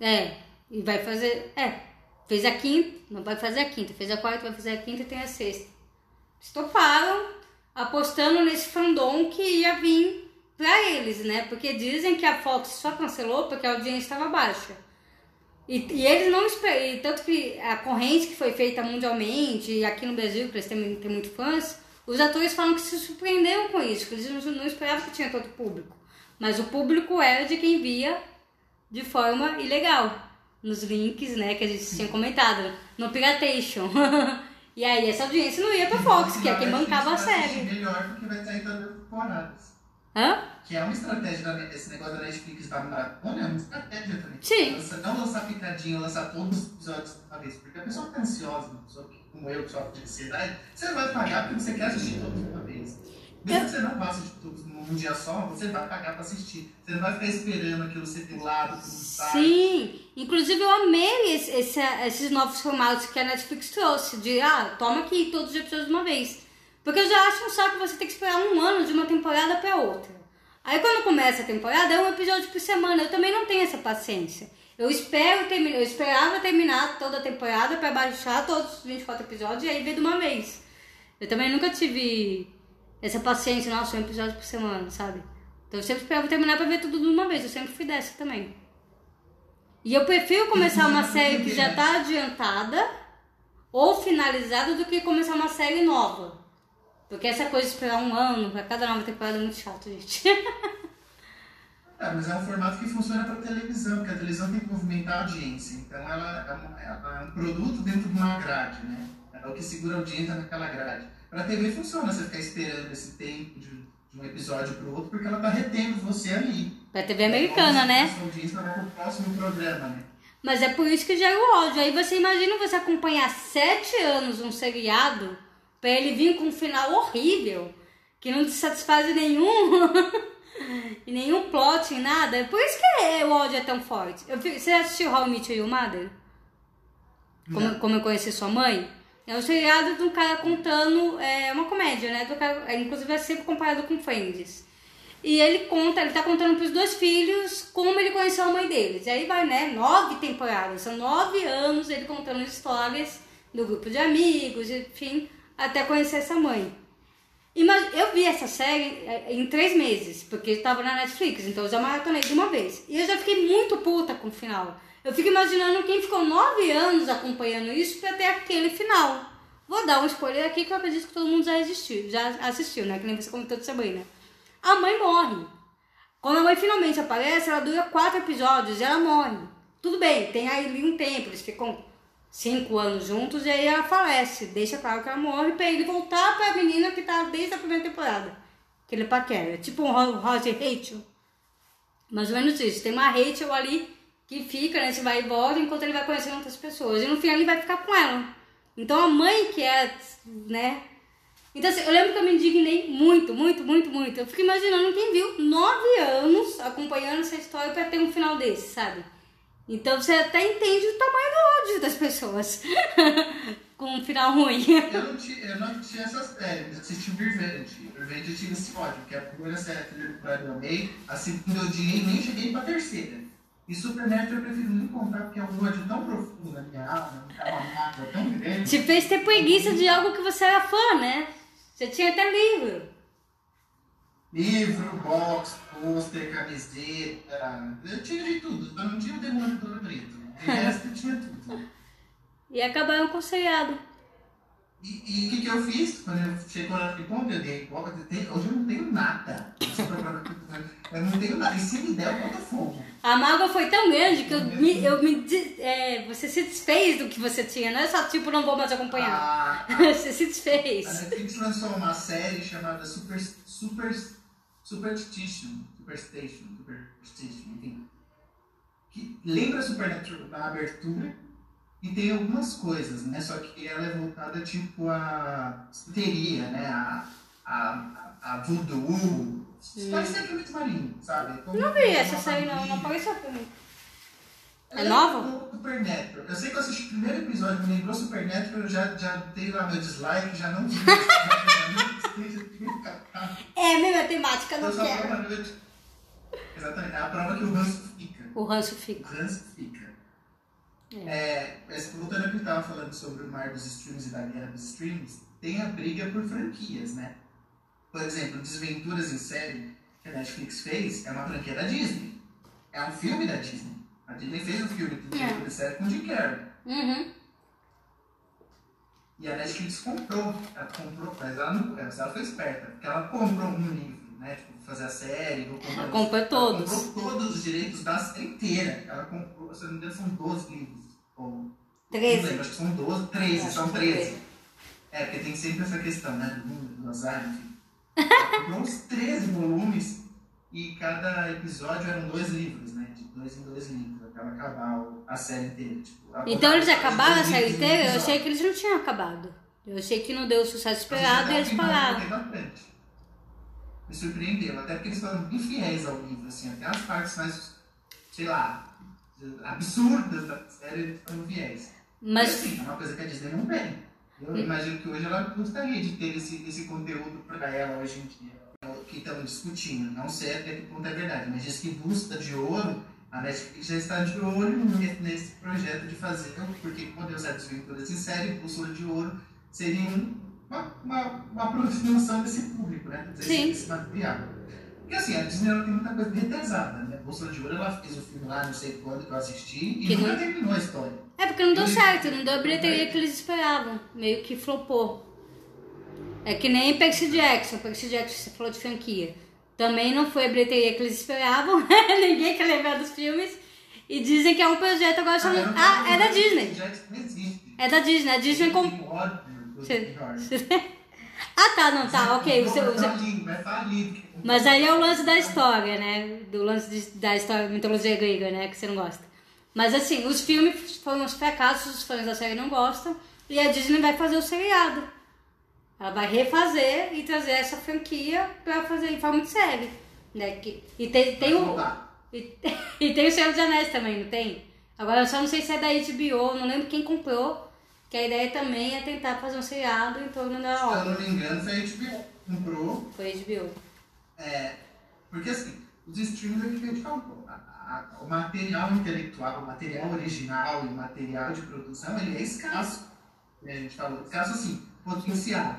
É, e vai fazer. É, fez a quinta, não vai fazer a quinta, fez a quarta, vai fazer a quinta e tem a sexta. Estoparam apostando nesse fandom que ia vir pra eles, né? Porque dizem que a Fox só cancelou porque a audiência estava baixa. E, e eles não esperam, tanto que a corrente que foi feita mundialmente, e aqui no Brasil, que eles têm, têm muito fãs, os atores falam que se surpreenderam com isso, que eles não, não esperavam que tinha tanto público. Mas o público era de quem via de forma ilegal. Nos links, né, que a gente tinha comentado. No Piratation. <laughs> e aí essa audiência não ia pra Fox, que é quem bancava a série. melhor porque vai sair todas as temporadas. Hã? Que é uma estratégia, da, esse negócio da Netflix da maratona, é uma estratégia também. Sim. Lança- não lançar picadinho, lançar todos os episódios de uma vez. Porque a pessoa tá ansiosa, uma pessoa que, como eu, que sofre de ansiedade, você vai pagar porque você quer assistir todos de uma vez. Mesmo que você não vá assistir todos num dia só, você vai pagar pra assistir. Você não vai ficar esperando aquilo ser do lado, tudo sai. Sim, inclusive eu amei esse- esse- esses novos formatos que a Netflix trouxe, de ah, toma aqui todos os episódios de uma vez. Porque eu já acho um saco você ter que esperar um ano de uma temporada pra outra. Aí quando começa a temporada é um episódio por semana, eu também não tenho essa paciência. Eu espero terminar, eu esperava terminar toda a temporada pra baixar todos os 24 episódios e aí ver de uma vez. Eu também nunca tive essa paciência, nossa, um episódio por semana, sabe? Então eu sempre esperava terminar pra ver tudo de uma vez, eu sempre fui dessa também. E eu prefiro começar uma série que já tá adiantada ou finalizada do que começar uma série nova. Porque essa coisa de esperar um ano pra cada nova temporada é muito chato, gente. <laughs> É, mas é um formato que funciona para televisão, porque a televisão tem que movimentar a audiência. Então ela é, uma- ela é um produto dentro de uma grade, né? É o que segura a audiência naquela grade. Para TV funciona você ficar esperando esse tempo de, de um episódio para o outro, porque ela tá retendo você ali. pra TV americana, né? A sua audiência vai pro próximo programa, né? Mas é por isso que gera o ódio. Aí você imagina você acompanhar sete anos um seriado pra ele vir com um final horrível, que não te satisfaz em nenhum. <laughs> em nenhum plot, em nada. Por isso que o ódio é tão forte. Eu você assistiu How I Met Your Mother? Como, Não. como eu conheci sua mãe? É um seriado de um cara contando, é uma comédia, né? Do cara, é, inclusive é sempre comparado com Friends. E ele conta, ele tá contando pros dois filhos como ele conheceu a mãe deles. E aí vai, né? Nove temporadas, são nove anos ele contando histórias do grupo de amigos, enfim, até conhecer essa mãe. Eu vi essa série é, em três meses, porque estava na Netflix, então eu já maratonei de uma vez. E eu já fiquei muito puta com o final. Eu fico imaginando quem ficou nove anos acompanhando isso pra ter aquele final. Vou dar um spoiler aqui que eu acredito que todo mundo já assistiu, já assistiu, né? Que nem você comentou de Sabrina. A mãe morre. Quando a mãe finalmente aparece, ela dura quatro episódios e ela morre. Tudo bem, tem ali um tempo, eles ficam cinco anos juntos e aí ela falece. Deixa claro que ela morre pra ele voltar pra menina que tá desde a primeira temporada. Que ele paquera. Tipo um Ro- Roger Rachel. Mais ou menos isso. Tem uma Rachel ali que fica, né? Se vai e volta enquanto ele vai conhecendo outras pessoas. E no final ele vai ficar com ela. Então a mãe que é, né? Então assim, eu lembro que eu me indignei muito, muito, muito, muito. Eu fico imaginando quem viu nove anos acompanhando essa história pra ter um final desse, sabe? Então você até entende o tamanho do ódio das pessoas <laughs> com um final ruim. Eu não, tinha, eu não tinha essas séries, eu assisti o Virvente eu tive esse ódio, porque a primeira série que eu amei, a segunda eu odiei e nem cheguei pra terceira. E Supernatural eu prefiro nem contar, porque é um ódio tão profundo na minha alma, é uma mágoa tão grande. Te fez ter preguiça de algo que você era fã, né? Você tinha até livro. Livro, box, pôster, camiseta, eu tinha de tudo, só não tinha o demônio todo preto. De <laughs> resto eu tinha tudo. E acabaram com o seriado. E o que, que eu fiz? Quando eu chegou na ponto, eu dei tenho- hoje eu não tenho nada. Eu não tenho nada. E se me der, eu boto fogo. A mágoa foi tão grande que eu me, eu me é, você se desfez do que você tinha. Não é só tipo, não vou mais acompanhar. A, <laughs> você se a desfez. Netflix lançou uma série chamada Super, Super, Superstition. Superstation. Superstition, enfim. Que lembra Supernatural na abertura e tem algumas coisas, né? Só que ela é voltada tipo a santeria, né? A, a, a voodoo. Parece aquele muito marinho, sabe? Como Não vi essa série não, não apareceu. É nova? um pouco Supernatural. Eu sei que eu assisti o primeiro episódio, me lembrou Supernatural, eu já, já dei lá meu dislike, já não vi. <laughs> É, a mesma temática, Eu não quero. prova noite. Exatamente, é a prova que o ranço fica. O ranço fica. O ranço fica. É, mas voltando ao que eu estava falando sobre o mar dos streams e da guerra dos streams, tem a briga por franquias, né? Por exemplo, Desventuras em Série, que a Netflix fez, é uma franquia da Disney. É um filme da Disney. A Disney fez um filme de Desventuras em Série com o Jim Carrey. Uhum. E a Netflix comprou. Ela comprou, mas ela não. Ela foi esperta, porque ela comprou um livro né? Tipo, fazer a série, vou comprar. Ela comprou todos. Ela comprou todos os direitos da série inteira. Ela comprou, se eu não me engano, são 12 livros. Ou, não 13. lembro, acho que são 12, 13, Acho são que 13. É, porque tem sempre essa questão, né? Do número, do azar, enfim. <laughs> Ela comprou uns 13 volumes e cada episódio eram dois livros, né? De dois em dois livros, até ela acabar a série inteira. Tipo, Então eles acabaram a série inteira? Eu achei que eles não tinham acabado. Eu achei que não deu o sucesso esperado e eles pararam. Me surpreendeu, até porque eles foram bem fiéis ao livro, assim, até as partes mais, sei lá, absurdas da série, foram fiéis. Mas E, assim, é uma coisa que a Disney não tem. Eu imagino que hoje ela gostaria de ter esse, esse conteúdo para ela hoje em dia. Que estão discutindo. Não sei até que ponto é verdade, mas diz que busca de ouro, a Netflix já está de olho nesse, nesse projeto de fazer, porque quando eu certas aventuras em série, bússola de ouro seria um- uma, uma, uma aproximação desse público, né? Desse, Sim. desse material. Porque assim, a Disney tem muita coisa retesada, né? Bússola de ouro, ela fez o filme lá, não sei quando que eu assisti, e Que nunca não- terminou a história. é porque não deu Eles- certo, não deu a bilheteria que eles esperavam. Meio que flopou. É que nem Percy Jackson. Percy Jackson, você falou de franquia. Também não foi a bilheteria que eles esperavam. <laughs> Ninguém quer lembrar dos filmes. E dizem que é um projeto agora só não... Ah, é da Disney. É da Disney. A Disney com Você- <laughs> ah, tá, não, tá, ok. Falir, vai falir. Mas aí é o lance da história, né? Do lance de- da história, mitologia grega, né? Que você não gosta. Mas assim, os filmes foram uns fracassos, os fãs da série não gostam. E a Disney vai fazer o seriado. Ela vai refazer e trazer essa franquia pra fazer em forma de série. Né? Que, e tem, tem o. E, <laughs> e tem o Senhor dos Anéis também, não tem? Agora eu só não sei se é da HBO, não lembro quem comprou. Que a ideia também é tentar fazer um seriado em torno da Se eu obra. não me engano, foi a HBO. Comprou. Foi HBO. É, porque assim, os streams é o que a gente falou. a- a- o material intelectual, o material original e o material de produção, ele é escasso. E a gente falou, escasso assim, potencial.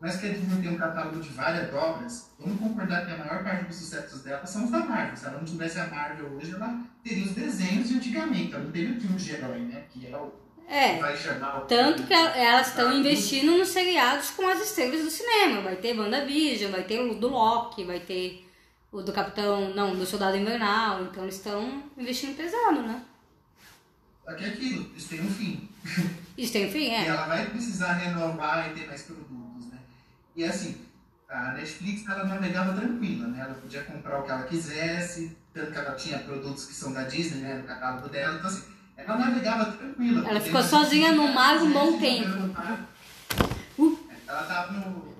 Mas que a Disney tem um catálogo de várias obras, vamos concordar que a maior parte dos sucessos dela são os da Marvel. Se ela não tivesse a Marvel hoje, ela teria os desenhos de antigamente. Ela não teria o filme de herói, né? Que é o É. que vai chamar o Tanto que el- elas estão investindo nos seriados com as estrelas do cinema. Vai ter WandaVision, vai ter o do Loki, vai ter o do Capitão, não, do Soldado Invernal. Então eles estão investindo pesado, né? Que é aquilo, isso tem um fim. Isso tem fim, <laughs> E é. ela vai precisar renovar e ter mais produtos? E assim, a Netflix ela navegava tranquila, né? Ela podia comprar o que ela quisesse, tanto que ela tinha produtos que são da Disney, né? No catálogo dela. Então assim, ela navegava tranquila. Ela ficou sozinha no mar um bom tempo. no Uh. Ela tava no...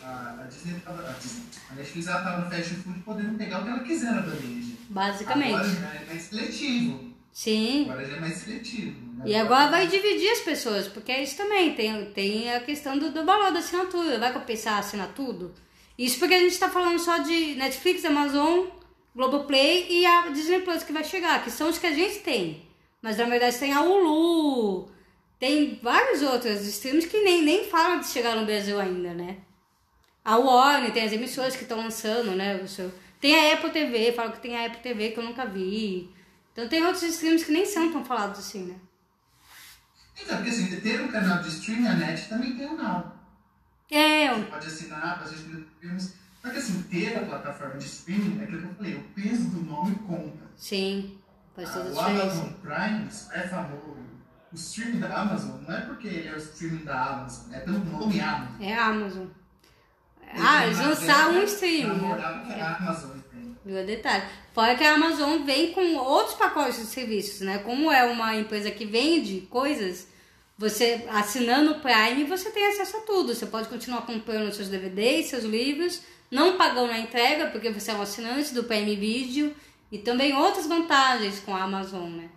A, a Disney tava... A, Disney, a Netflix ela tava no fast food podendo pegar o que ela quiser na bandeja. Basicamente. Agora já é mais seletivo. Sim. Agora já é mais seletivo. E agora vai dividir as pessoas, porque é isso também, tem, tem a questão do, do valor da assinatura. Vai compensar assinar tudo? Isso porque a gente tá falando só de Netflix, Amazon, Globoplay e a Disney Plus que vai chegar, que são os que a gente tem. Mas na verdade tem a Hulu, tem vários outros streams que nem, nem falam de chegar no Brasil ainda, né? A Warner, tem as emissoras que estão lançando, né? O seu... Tem a Apple TV, falam que tem a Apple TV que eu nunca vi. Então tem outros streams que nem são tão falados assim, né? Então, porque assim, ter um canal de streaming, a net também tem um não. É, Você pode assinar, assistir filmes. Só que assim, ter a plataforma de streaming, é aquilo que eu falei, o peso do nome conta. sim, faz toda a Ah, o diferença. Amazon Prime é famoso. O streaming da Amazon não é porque ele é o streaming da Amazon, é pelo nome Amazon. É Amazon. Ah, eles lançaram um streaming. na a Amazon. Viu detalhe. Fora que a Amazon vem com outros pacotes de serviços, né? Como é uma empresa que vende coisas, você assinando o Prime, você tem acesso a tudo. Você pode continuar comprando seus DVDs, seus livros, não pagando a entrega, porque você é um assinante do Prime Video, e também outras vantagens com a Amazon, né?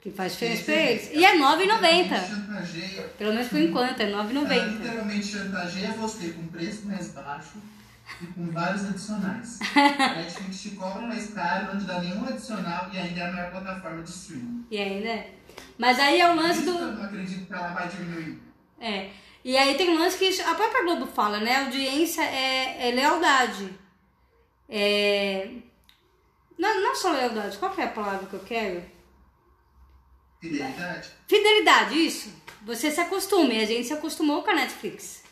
Que faz diferença pra eles. E é R$ 9,90. Chantageia Pelo menos por enquanto, é R$ Ela 9,90. literalmente chantageia você com preço mais baixo e com vários adicionais. <laughs> a Netflix te cobra mais caro, não te dá nenhum adicional e ainda é a maior plataforma de streaming. E aí, né? Mas aí é o lance do. eu não acredito que ela vai diminuir. É. E aí tem um lance que a própria Globo fala, né? Audiência é, é lealdade. É... Não, não só lealdade, qual é a palavra que eu quero? Fidelidade? Fidelidade, isso. Você se acostuma, e a gente se acostumou com a Netflix.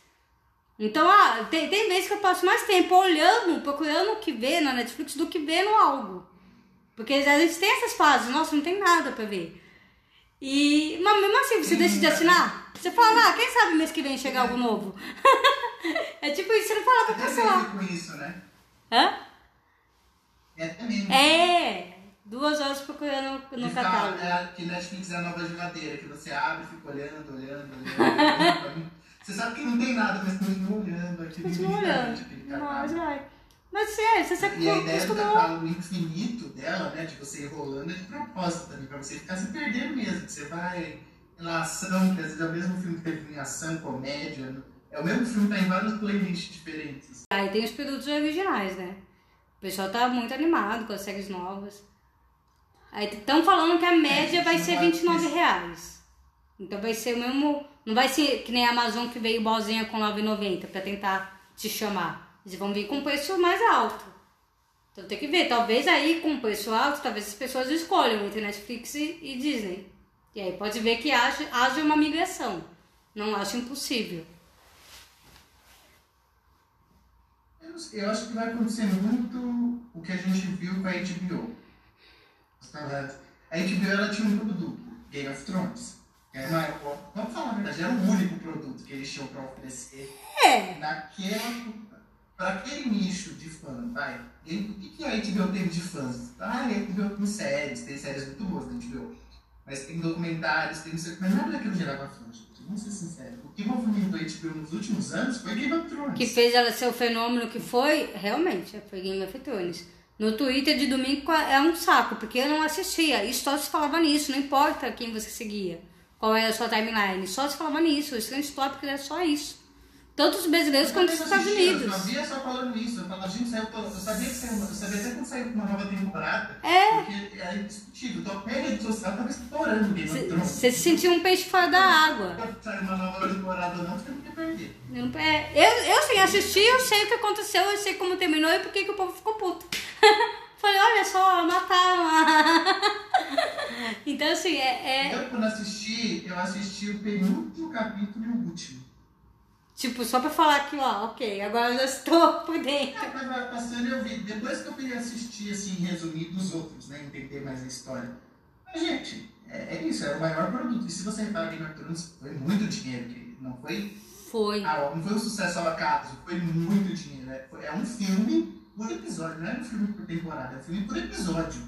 Então, ah, tem, tem vezes que eu passo mais tempo olhando, procurando o que ver na Netflix do que vendo algo. Porque a gente tem essas fases, nossa, não tem nada pra ver. E, mas mesmo assim, você deixa de assinar. Você fala, ah, quem sabe mês que vem chegar algo novo. <laughs> é tipo isso, você não fala pra Até cancelar. com isso, né? Hã? É até mesmo. É, duas horas procurando no ficar, catálogo. é, que Netflix é a nova geladeira, que você abre e fica olhando, olhando, olhando. <laughs> olhando. Você sabe que não tem nada, mas continua olhando aquele Continua olhando. Mas vai. Mas é, você se E a ideia do catálogo infinito dela, né, de você ir rolando, é de propósito também, pra você ficar se perdendo mesmo. Você vai na ação, que às vezes é o mesmo filme que teve em ação, comédia. É o mesmo filme que tá em vários playlists diferentes. Aí tem os produtos originais, né? O pessoal tá muito animado com as séries novas. Aí estão falando que a média vai ser não pode 29 ser. reais. Então vai ser o mesmo. Não vai ser que nem a Amazon que veio bozinha com 9,90 pra tentar te chamar. Eles vão vir com preço mais alto. Então tem que ver. Talvez aí com preço alto, talvez as pessoas escolham entre Netflix e, e Disney. E aí pode ver que haja, haja uma migração. Não acho impossível. Eu, acho que vai acontecer muito o que a gente viu com a HBO. A HBO ela tinha um produto, Game of Thrones. Que Era uma, vamos falar a verdade, era o único produto que eles tinham para oferecer É. naquela. Para aquele nicho de fã, vai. E o que, que a HBO teve de fãs? Ah, a HBO tem séries, tem séries muito boas na HBO. Mas tem documentários, tem não sei o que. Mas nada daquilo gerava fã, gente. Vamos ser sinceros. O que movimentou a HBO nos últimos anos foi Game of Thrones. que fez ela ser o fenômeno que foi, realmente, foi Game of Thrones. No Twitter de domingo é um saco, porque eu não assistia. E só se falava nisso, não importa quem você seguia, qual era a sua timeline. Só se falava nisso, os trend topics era só isso. Tanto os brasileiros quanto os Estados Eu Unidos. não via só falando isso. Eu falava, gente, saiu, eu sabia que saiu, eu sabia até quando saiu uma nova temporada. É. Porque é indiscutível. Então, a rede social tava estourando Thrones. Você se sentia um peixe fora da água. Saiu uma nova temporada não, você não quer perder. Eu, é, eu, eu sem assistir, eu sei o que aconteceu, eu sei como terminou e por que que o povo ficou puto. <laughs> Falei, olha só, mataram a... Então, assim, é, é Eu, quando assisti, eu assisti o penúltimo capítulo e o último. tipo, só pra falar que, ó, ok, agora eu já estou <laughs> por dentro. Ah, mas vai passando eu vi. Depois que eu fui assistir, assim, resumido os outros, né? Entender mais a história. Mas, gente, é, é isso, é o maior produto. E se você reparar Game of Thrones, foi muito dinheiro. Que não foi Foi. Ah, não foi um sucesso ao acaso, foi muito dinheiro. né? Foi- É um filme por episódio, não é um filme por temporada, é um filme por episódio.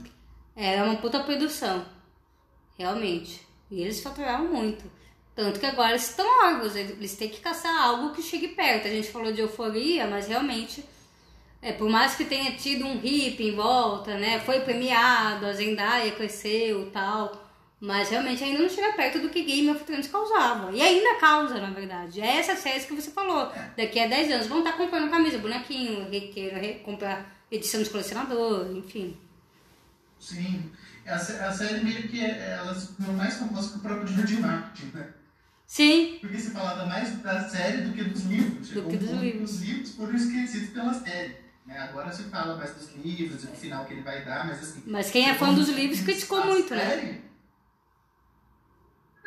Era uma puta produção. Realmente. E eles faturaram muito. Tanto que agora estão órgãos, eles têm que caçar algo que chegue perto. A gente falou de euforia, mas realmente, é, por mais que tenha tido um hip em volta, né? Foi premiado, a Zendaya cresceu tal. Mas realmente ainda não chega perto do que Game of Thrones causava. E ainda causa, na verdade. É essas séries que você falou. Daqui a 10 anos vão estar comprando camisa, bonequinho, requeiro, re- comprar edição de colecionador, enfim. Sim. A, sé- a série meio que ela se tornou mais famosa que o próprio livro de marketing, né? Sim, Porque se falava mais da série do que dos livros. Chegou que dos livros. Os livros foram esquecidos pela série. Né? Agora se fala mais dos livros e do final que ele vai dar, mas assim. Mas quem é fã dos livros criticou muito, né? série-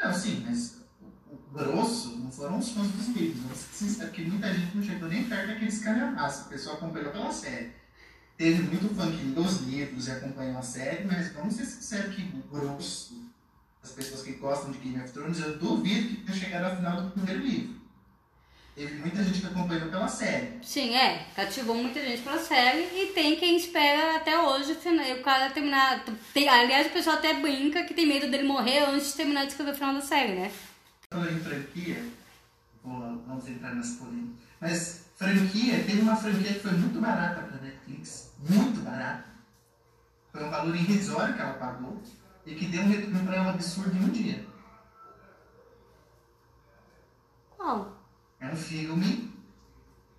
Não, sim, mas o, grosso não foram os fãs dos livros. Vamos ser sinceros, que muita gente não chegou nem perto daqueles calhamaços. O pessoal acompanhou pela série. Teve muito fã que leu os livros e acompanhou a série, mas vamos ser sinceros que o grosso das pessoas que gostam de Game of Thrones, eu duvido que tenha chegado ao final do primeiro livro. Teve muita gente que acompanhou pela série. Sim, é. Cativou muita gente pela série e tem quem espera até hoje o final- o cara terminar. Tem, aliás, o pessoal até brinca que tem medo dele morrer antes de terminar de escrever o final da série, né? Falando em franquia, vou, vamos entrar nessa polêmica. Mas franquia, tem uma franquia que foi muito barata Netflix, muito barata. Foi um valor irrisório que ela pagou e que deu um retorno para ela absurdo em um dia. Qual? É um filme,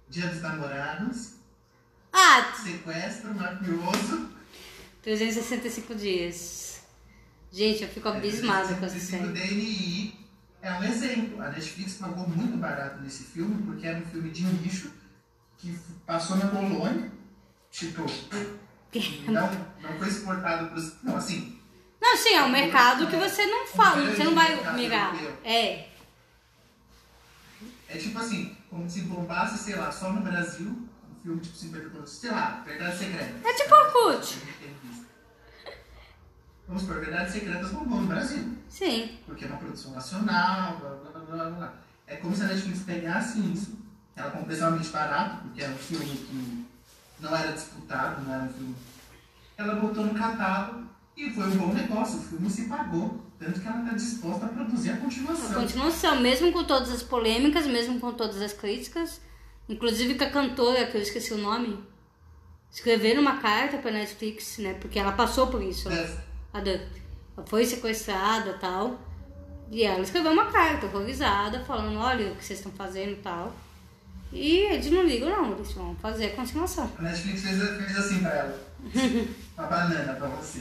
Dia dos Namorados, Ah, sequestro mafioso. 365 dias. Gente, eu fico abismada com essa 65 série. DNI é um exemplo. A Netflix pagou muito barato nesse filme, porque era um filme de nicho que passou na Polônia. Tipo, não, não foi exportado para os. Não, assim, Não, sim, é um mercado que você não fala, você não vai europeu. É. é tipo assim, como se bombasse, sei lá, só no Brasil, um filme tipo 50 tons, sei lá, Verdade Secreta. É tipo Orkut. Vamos por Verdades Secretas bombou no Brasil. Sim. Porque é uma produção nacional, blá blá blá blá blá. É como se a Netflix pegasse isso, ela comprou extremamente barato, porque era um filme que não era disputado, não era um filme. Ela botou no catálogo e foi um bom negócio, o filme se pagou. Tanto que ela está disposta a produzir a A continuação. continuação, mesmo com todas as polêmicas, mesmo com todas as críticas, inclusive com a cantora, que eu esqueci o nome, escreveram uma carta para Netflix, né? Porque ela passou por isso. ela- É, A. Ela foi sequestrada tal. E ela escreveu uma carta horrorizada, falando, olha o que vocês estão fazendo tal. E eles não ligam não, eles vão fazer a continuação. A Netflix fez, fez assim pra ela. <laughs> Uma banana pra você.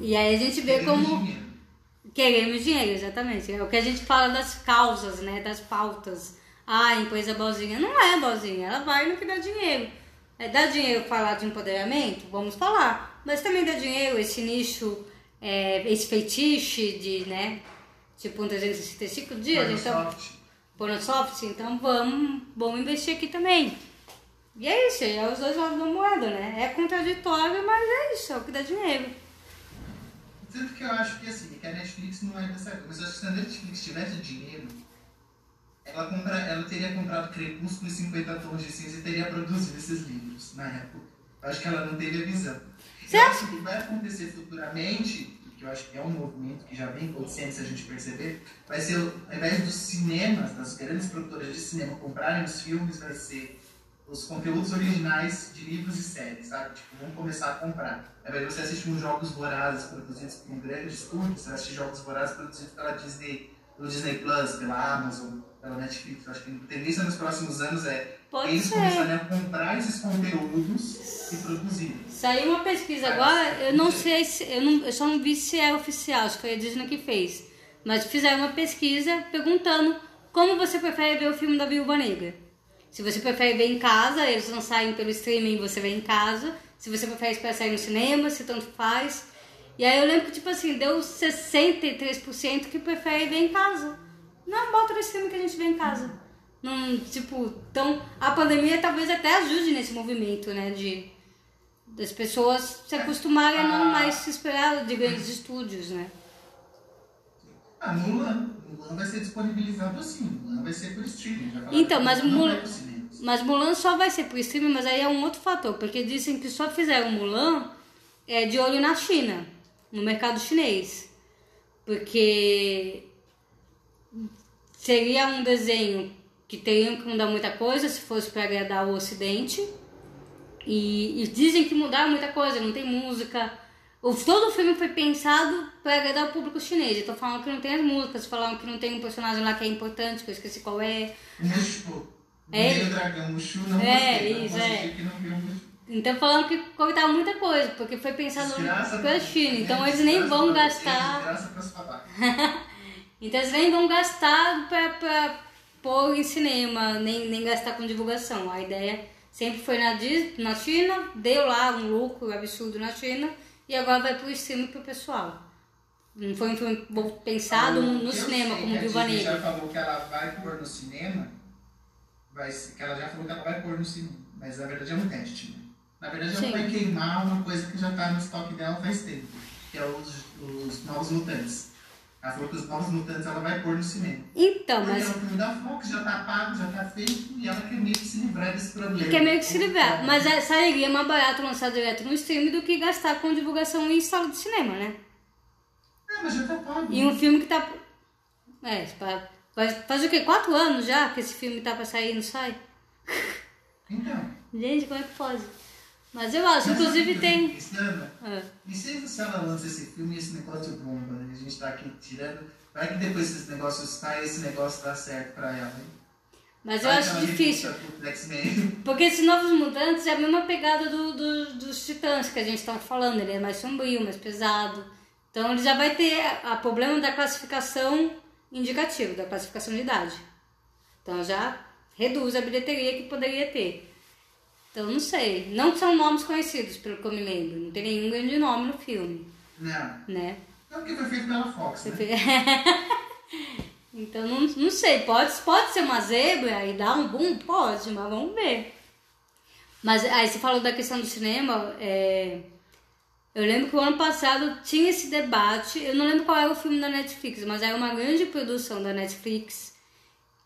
E aí a gente vê Queremos como. dinheiro. Queremos dinheiro, exatamente. É o que a gente fala das causas, né? Das pautas. Ah, a empresa boazinha. Não é boazinha, ela vai no que dá dinheiro. É, dá dinheiro falar de empoderamento? Vamos falar. Mas também dá dinheiro esse nicho, é, esse feitiço de, né? Tipo um 365 dias, então. Microsoft. Pornosoft, então vamos, vamos investir aqui também. E é isso, é os dois lados da moeda, né? É contraditório, mas é isso, é o que dá dinheiro. Tanto que eu acho que assim, que a Netflix não é dessa coisa. Mas eu acho que se a Netflix tivesse dinheiro, ela, compra, ela teria comprado Crepúsculo e 50 Tons de Cinza e teria produzido esses livros na época. Eu acho que ela não teve a visão. Você eu acha? acho que vai acontecer futuramente, eu acho que é um movimento que já vem acontecendo, se a gente perceber, vai ser, ao invés dos cinemas, das grandes produtoras de cinema comprarem os filmes, vai ser os conteúdos originais de livros e séries, sabe? Tipo, vamos começar a comprar. Ao invés de você assistir uns Jogos Vorazes produzidos por um grande estúdio, você vai assistir Jogos Vorazes produzidos pela Disney, pelo Disney Plus, pela Amazon, pela Netflix. Eu acho que a tendência nos próximos anos é Pode eles ser. começarem a comprar esses conteúdos e produzir. Saiu uma pesquisa agora, eu não sei se. Eu, não, eu só não vi se é oficial, acho que foi a Disney que fez. Mas fizeram uma pesquisa perguntando como você prefere ver o filme da Viúva Negra. Se você prefere ver em casa, eles não saem pelo streaming, você vê em casa. Se você prefere esperar sair no cinema, se tanto faz. E aí eu lembro que, tipo assim, deu 63% que prefere ver em casa. Não, bota no streaming que a gente vê em casa. Não, tipo, então a pandemia talvez até ajude nesse movimento, né? De das pessoas se acostumarem a não mais se esperar de grandes estúdios, né? Ah, Mulan. Mulan vai ser disponibilizado assim. Mulan vai ser por streaming. Então, mas Mulan-. Mas Mulan só vai ser pro streaming, mas aí é um outro fator, porque dizem que só fizeram Mulan é, de olho na China, no mercado chinês. Porque seria um desenho que teriam que mudar muita coisa se fosse para agradar o Ocidente. E, e dizem que mudaram muita coisa, não tem música. O, todo o filme foi pensado para agradar o público chinês. Então falam que não tem as músicas, falaram que não tem um personagem lá que é importante, que eu esqueci qual é. Mushu. É. O dragão Mushu não É, gostei. não isso, gostei é. que não viu. Então falando que cortaram muita coisa, porque foi pensado pra- China. Então eles nem vão gastar. <laughs> Então eles nem vão gastar pra pôr em cinema, nem, nem gastar com divulgação. A ideia sempre foi na, na China, deu lá um lucro absurdo na China e agora vai pro streaming pro pessoal. Não foi um filme pensado O no eu cinema, como Viúva Negra. já falou que ela vai pôr no cinema. Vai, que ela já falou que ela vai pôr no cinema. Mas na verdade é um teste, né? Na verdade Sim. ela vai queimar uma coisa que já tá no estoque dela faz tempo. Que é os, os novos mutantes. Que os novos mutantes ela vai pôr no cinema. Então, Porque mas é um filme da Fox, já tá pago, já tá feito, e ela quer meio que se livrar desse problema. quer meio que se livrar. Mas é, sairia mais barato lançar direto no streaming do que gastar com divulgação em sala de cinema, né? Ah, mas já tá pago. E um filme que tá. É, fa- faz, faz o quê? Quatro anos já que esse filme tá pra sair e não sai? Então. <laughs> Gente, como é que pode? Mas eu acho, inclusive o tem. pensando? Ah, E se, se ela lança esse filme e esse negócio bomba? A gente tá aqui tirando. Vai que depois esses negócios saem esse negócio dá certo pra ela, hein? Mas eu Vai acho difícil. <laughs> Porque esses novos mutantes é a mesma pegada do, do- dos titãs que a gente estava falando. Ele é mais sombrio, mais pesado. Então ele já vai ter a problema da classificação indicativa, da classificação de idade. Então já reduz a bilheteria que poderia ter. Então não sei. Não são nomes conhecidos, pelo que eu me lembro. Não tem nenhum grande nome no filme, Não. né? É porque foi feito pela Fox, né? <laughs> Então não, não sei, pode, pode ser uma zebra e dar um boom? Pode, mas vamos ver. Mas aí você falou da questão do cinema, é, eu lembro que o ano passado tinha esse debate, eu não lembro qual era o filme da Netflix, mas era uma grande produção da Netflix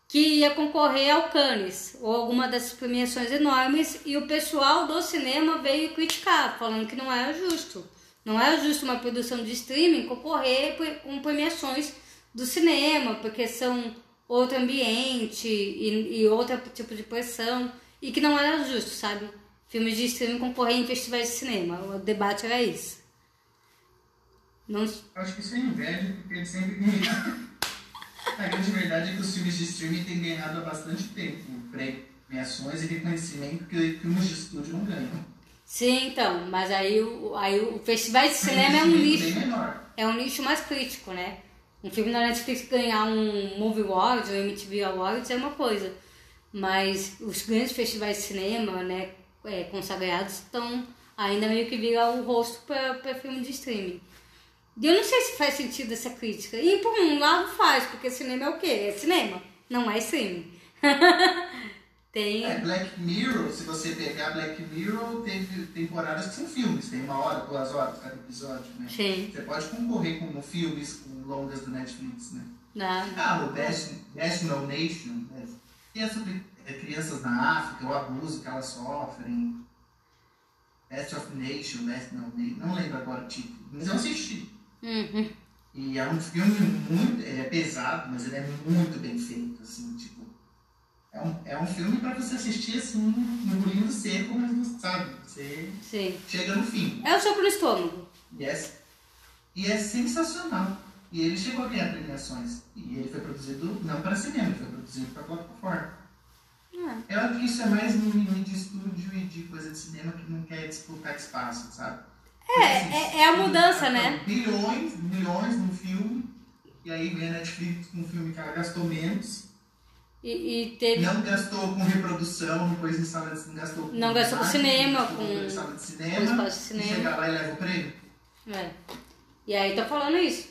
que ia concorrer ao Cannes, ou alguma dessas premiações enormes, e o pessoal do cinema veio criticar, falando que não era justo. Não era justo uma produção de streaming concorrer com premiações do cinema, porque são outro ambiente e, e outro tipo de pressão, e que não era justo, sabe? Filmes de streaming concorrer em festivais de cinema. O debate era isso. Não... Acho que isso é inveja, porque sempre. <laughs> A grande verdade é que os filmes de streaming têm ganhado há bastante tempo premiações e reconhecimento que filmes de estúdio não ganham. Sim, então, mas aí o, aí o festival de cinema é um nicho. É um nicho mais crítico, né? Um filme da Netflix ganhar um Movie Awards ou MTV Awards é uma coisa. Mas os grandes festivais de cinema, né, é, consagrados, estão ainda meio que viram o rosto para filme de streaming. Eu não sei se faz sentido essa crítica. E por um lado faz, porque cinema é o quê? É cinema, não é streaming. <laughs> tem... É, Black Mirror, se você pegar Black Mirror, tem temporadas que são filmes, tem uma hora, duas horas cada episódio, né? Sim. Você pode concorrer com filmes, com longas do Netflix, né? Não. Ah, o No Nation, né? é sobre é, crianças na África, o abuso que elas sofrem. Best of Nation, Best Nation, não lembro agora o título, mas eu assisti. Uhum. E é um filme muito. Ele é pesado, mas ele é muito bem feito, assim, tipo. É um, é um filme para você assistir assim, engolindo seco, mas não sabe. Você Sim. chega no fim. É o seu pro estômago. E é, e é sensacional. E ele chegou a ganhar premiações. E ele foi produzido não para cinema, ele foi produzido para plataforma. É. Eu acho que isso é mais um mimimi de estúdio e de coisa de cinema que não quer disputar espaço, sabe? É, é, é a mudança, né? Milhões, milhões no filme, e aí vem a Netflix com um filme que ela gastou menos. E, e teve... Não gastou com reprodução, depois em sala de, não gastou com Não gastou com cinema, com, com sala de cinema, com de cinema. E chega lá e leva o prêmio. É. E aí tá falando isso.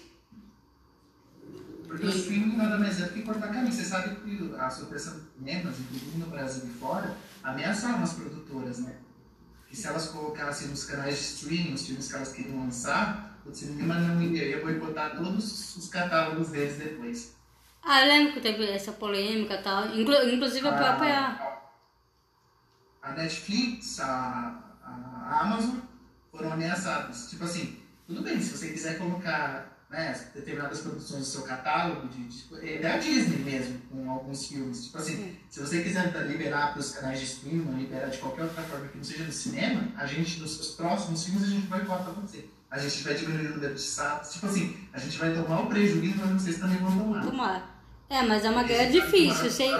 Porque e... o streaming nada mais é do que cortar caminho. Você sabe que a Associação de Cinemas, inclusive no Brasil e fora, ameaçaram as produtoras, né? Que se elas colocassem nos canais de streaming, os filmes que elas queriam lançar, o cinema não ia, ia boicotar todos os catálogos deles depois. Ah, eu lembro que teve essa polêmica e tal, Inclu inclusive a, a própria... A Netflix, a, a Amazon foram ameaçados. Tipo assim, tudo bem, se você quiser colocar né, determinadas produções do seu catálogo, de, de, é da Disney mesmo, com alguns filmes. Tipo assim, Sim. se você quiser liberar para os canais de streaming, liberar de qualquer outra forma que não seja no cinema, a gente, nos seus próximos filmes, a gente vai botar você. A gente vai diminuir o número de sábados. Tipo assim, a gente vai tomar o prejuízo, mas vocês também vão tomar. Tomar. É, mas é uma guerra difícil. Você,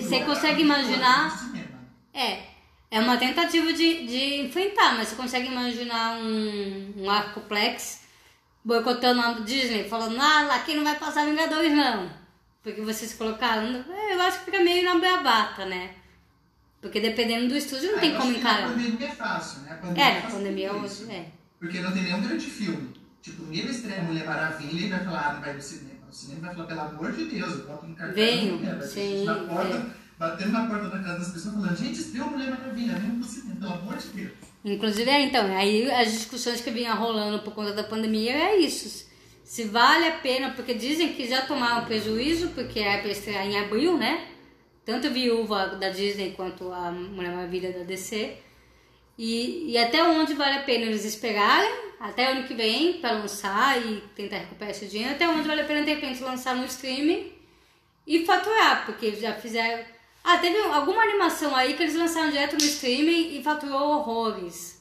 você consegue imaginar. É, é uma tentativa de, de enfrentar, mas você consegue imaginar um, um arcoplex boicotando a Disney, falando, ah, aqui não vai passar Vingadores não. Porque vocês colocaram. É, eu acho que fica meio na beabata, né? Porque dependendo do estúdio não ah, tem como encarar. A pandemia é fácil, né? A pandemia é, a pandemia hoje é. Porque não tem nenhum grande filme. Tipo, ninguém vai estrear Mulher Maravilha e vai falar, ah, não vai no cinema. O cinema vai falar, pelo amor de Deus, eu boto um cartão. Venho, sim. Na porta, é. batendo na porta da casa das pessoas falando, gente, estreou Mulher Maravilha, vem pro cinema, pelo amor de Deus. Inclusive, é, então, aí as discussões que vinham rolando por conta da pandemia é isso. Se vale a pena, porque dizem que já tomaram prejuízo, porque é para estrear em abril, né? Tanto a Viúva da Disney quanto a Mulher Maravilha da DC. E, e até onde vale a pena eles esperarem, até ano que vem, para lançar e tentar recuperar esse dinheiro, até onde vale a pena de repente lançar no streaming e faturar, porque já fizeram ah, teve alguma animação aí que eles lançaram direto no streaming e faturou horrores.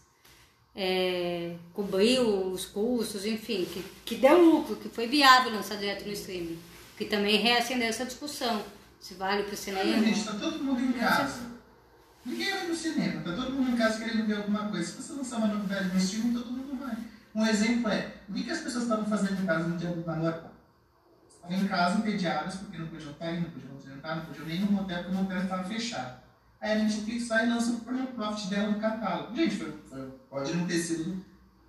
É, cobriu os custos, enfim, que, que deu lucro, que foi viável lançar direto no streaming. Que também reacendeu essa discussão. Se vale pro cinema. Gente, tá todo mundo em casa. Ninguém vai no cinema, tá todo mundo em casa querendo ver alguma coisa. Se você lançar uma novidade no streaming, todo mundo vai. Um exemplo é, o que, as pessoas estavam fazendo em casa no dia do namoro? Em casa entediadas, porque não podiam estar não podiam jantar, não podiam nem no motel, porque o motel estava fechado. Aí a Netflix sai e lança o profit dela no catálogo. Gente, foi, foi, pode não ter sido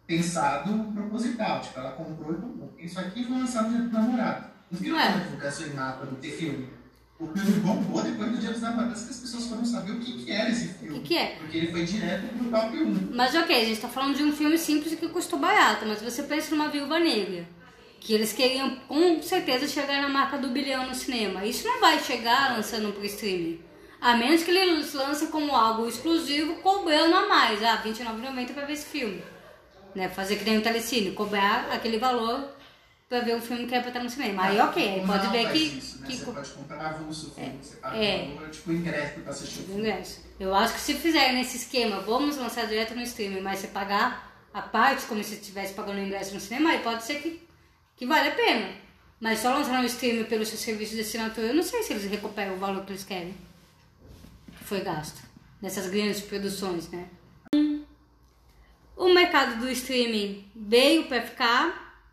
pensado proposital, tipo, ela comprou e comprou. Isso aqui foi lançado no dia do namorado. Não virou uma divulgação em mapa, não ter filme. O filme bombou depois do Dia dos Namorados que as pessoas foram saber o que, que era esse filme. O que que é? Porque ele foi direto pro top 1. Mas ok, a gente tá falando de um filme simples que custou barato, mas você pensa numa Viúva Negra, que eles queriam com certeza chegar na marca do bilhão no cinema. Isso não vai chegar lançando pro streaming. A menos que eles lancem como algo exclusivo, cobrando a mais. Ah, R$29,90 pra ver esse filme. Né? Fazer que nem o Telecine, cobrar aquele valor pra ver o filme que é pra estar no cinema. Aí ok, aí Não pode ver faz que... Isso, né? que Você pode comprar avulso o filme, você paga É. um valor, tipo ingresso pra assistir o filme. ingresso. Eu acho que se fizerem nesse esquema, vamos lançar direto no streaming, mas você pagar a parte como se estivesse pagando o ingresso no cinema, aí pode ser que, que vale a pena. Mas só lançar no streaming pelo seu serviço de assinatura, eu não sei se eles recuperam o valor que eles querem. Que foi gasto. Nessas grandes produções, né? O mercado do streaming veio para ficar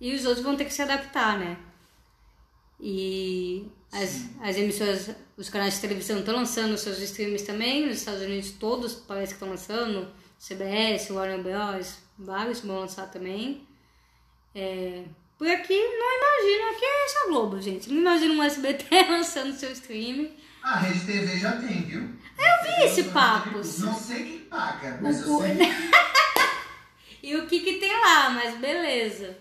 e os outros vão ter que se adaptar, né? E as, as emissoras, os canais de televisão estão lançando seus streams também, nos Estados Unidos todos parece que estão lançando, CBS, Warner Bros, vários vão lançar também. É, por aqui não imagino que é essa Globo, gente. Não imagino um SBT <laughs> lançando seu stream. Ah, a Rede TV já tem, viu? Eu vi esse papo. Não sei quem paga, mas O- eu sei. <laughs> E o que que tem lá, mas beleza.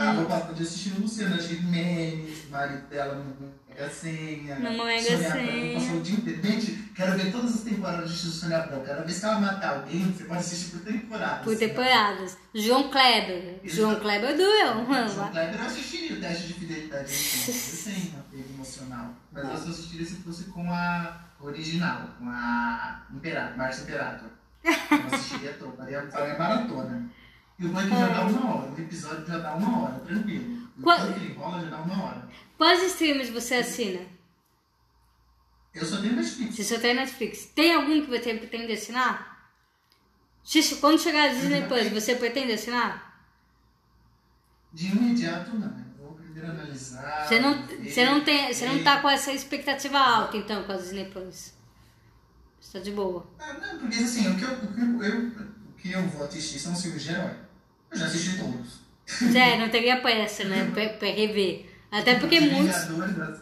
Ah, vou passar de assistir no Luciano, achei memes, marido dela no Mega Senha. No Mega Senha. Passou o dia inteiro. Gente, quero ver todas as temporadas de Sônia Abrão. Quero ver se ela matar alguém, você pode assistir por temporada. Por temporadas. João Kleber. João Kleber doeu. João Kleber eu assistiria o teste de fidelidade. Eu tenho um apego emocional. Mas eu só assistiria se fosse com a original, com a Imperator, Márcia Imperator. Eu assistiria toda, faria faria maratona. E o banho já dá uma hora, o episódio já dá uma hora, tranquilo. O Qual- que ele rola já dá uma hora. Quais streams você assina? Eu só tenho Netflix. Se só tem Netflix. Tem algum que você pretende assinar? Xixi, Quando chegar a Disney Plus, você pretende assinar? De imediato não. Eu vou primeiro analisar. Você não, ver, você não, tem, você não ver. tá com essa expectativa alta, então, com a Disney Plus. Você tá de boa. Ah, não, porque assim, o que eu, o que eu, eu- o que eu vou assistir são filmes de herói. Eu já assisti todos. É, não teria pressa, né? Pra, pra rever. Até porque Os muitos. Vingadores,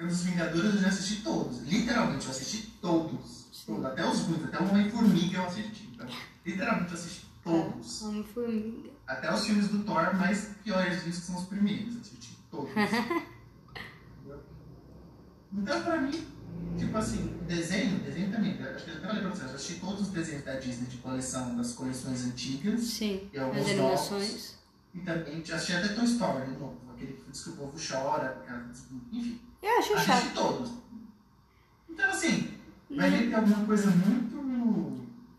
os Vingadores eu já assisti todos. Literalmente, eu assisti todos. Todos, Até os ruins, até o Homem-Formiga eu assisti. Então, literalmente, eu assisti todos. Homem-Formiga. Até os filmes do Thor mais piores que são os primeiros. Eu assisti todos. <laughs> Então, pra mim, tipo assim, desenho, desenho também. eu Acho que eu até falei pra vocês, eu assisti todos os desenhos da Disney de coleção, das coleções antigas. Sim, E alguns as animações. E também já assisti até Toy Story, de novo. Aquele que diz que o povo chora, enfim. Eu Assisti chato. todos. Então, assim, vai ter que alguma coisa muito.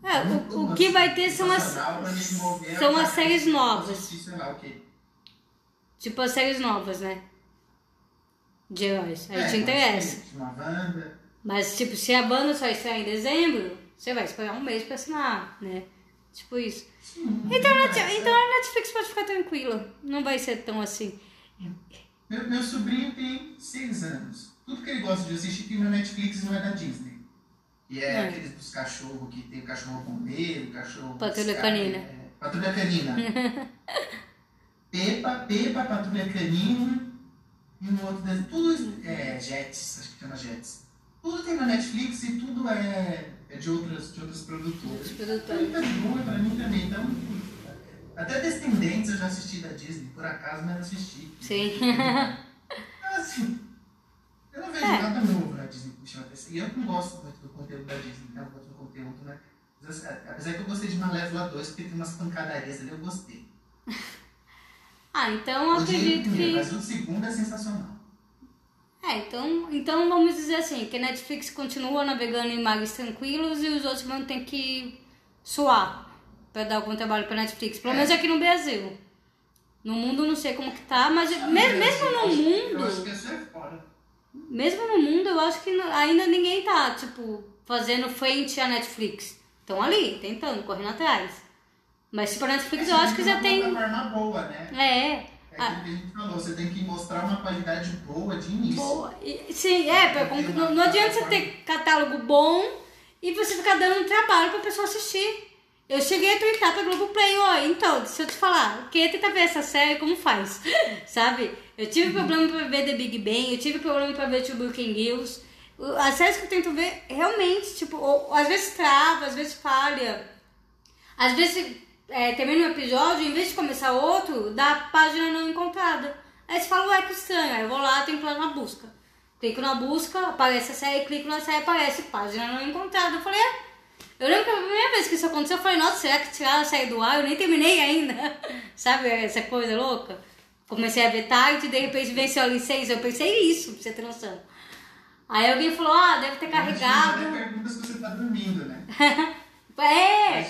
É, o- muito, o que vai ter são as- são as séries novas. assistir, lá. Tipo as séries novas, né? De heróis. Aí É, te interessa. Uma Wanda. Mas, tipo, se a banda só estrear em dezembro, você vai esperar um mês pra assinar, né? Tipo isso. Sim, Então, a é, Net- então a Netflix pode ficar tranquila. Não vai ser tão assim. Meu, meu sobrinho tem seis anos. Tudo que ele gosta de assistir tem na Netflix e não é da Disney. E é, É. aqueles dos cachorros que tem o cachorro bombeiro, o cachorro. Patrulha Canina. é, Patrulha Canina. <laughs> Pepa, Pepa, Patrulha Canina e um outro desenho. Tudo é Jets, acho que chama Jets. Tudo tem na Netflix e tudo é, é de, outras, de outras produtoras. produtoras. Então, tá boa pra mim também. Então, até Descendentes eu já assisti da Disney, por acaso, mas assisti. Sim. <laughs> Assim, eu não vejo É. nada novo na Disney que chama atenção. E eu não gosto muito do conteúdo da Disney, né? Eu gosto do conteúdo, né? Mas, assim, Apesar que eu gostei de Malévola 2, porque tem umas pancadarias ali, eu gostei. <laughs> Ah, então eu acredito que. Mas o segundo é sensacional. É, então, então vamos dizer assim, que a Netflix continua navegando em mares tranquilos e os outros vão ter que suar pra dar algum trabalho pra Netflix. Pelo É. menos aqui no Brasil. No mundo não sei como que tá, mas me- mesmo no Eu acho mundo, que isso é fora. mesmo no mundo, eu acho que ainda ninguém tá, tipo, fazendo frente à Netflix. Estão ali, tentando, correndo atrás. Mas tipo, a Netflix eu acho que já tem. É boa, né? É. É aquilo que a gente falou, você tem que mostrar uma qualidade boa de início. Boa. E- Sim, é, pra- não, não adianta você ter catálogo bom e você ficar dando trabalho pra pessoa assistir. Eu cheguei a twittar pra Globoplay, ó, então, deixa eu te falar, quem tenta ver essa série, como faz? <laughs> Sabe? Eu tive problema pra ver The Big Bang, eu tive problema pra ver Two Brooklyn Girls. As séries que eu tento ver, realmente, tipo, ou, às vezes trava, às vezes falha. Às vezes, é, termina um episódio, em vez de começar outro, dá página não encontrada. Aí você fala, ué, que estranho. Aí eu vou lá, tenho que ir lá na busca. Clico na busca, aparece a série, clico na série, aparece página não encontrada. Eu falei, é. Eu lembro que a primeira vez que isso aconteceu, eu falei, nossa, será que tiraram a série do ar? Eu nem terminei ainda. <laughs> Sabe essa coisa louca? Comecei a ver tarde, de repente venceu ali seis. Eu pensei isso, pra você ter noção. Aí alguém falou, ah, deve ter carregado. Pergunta se você tá dormindo, né? <laughs> é,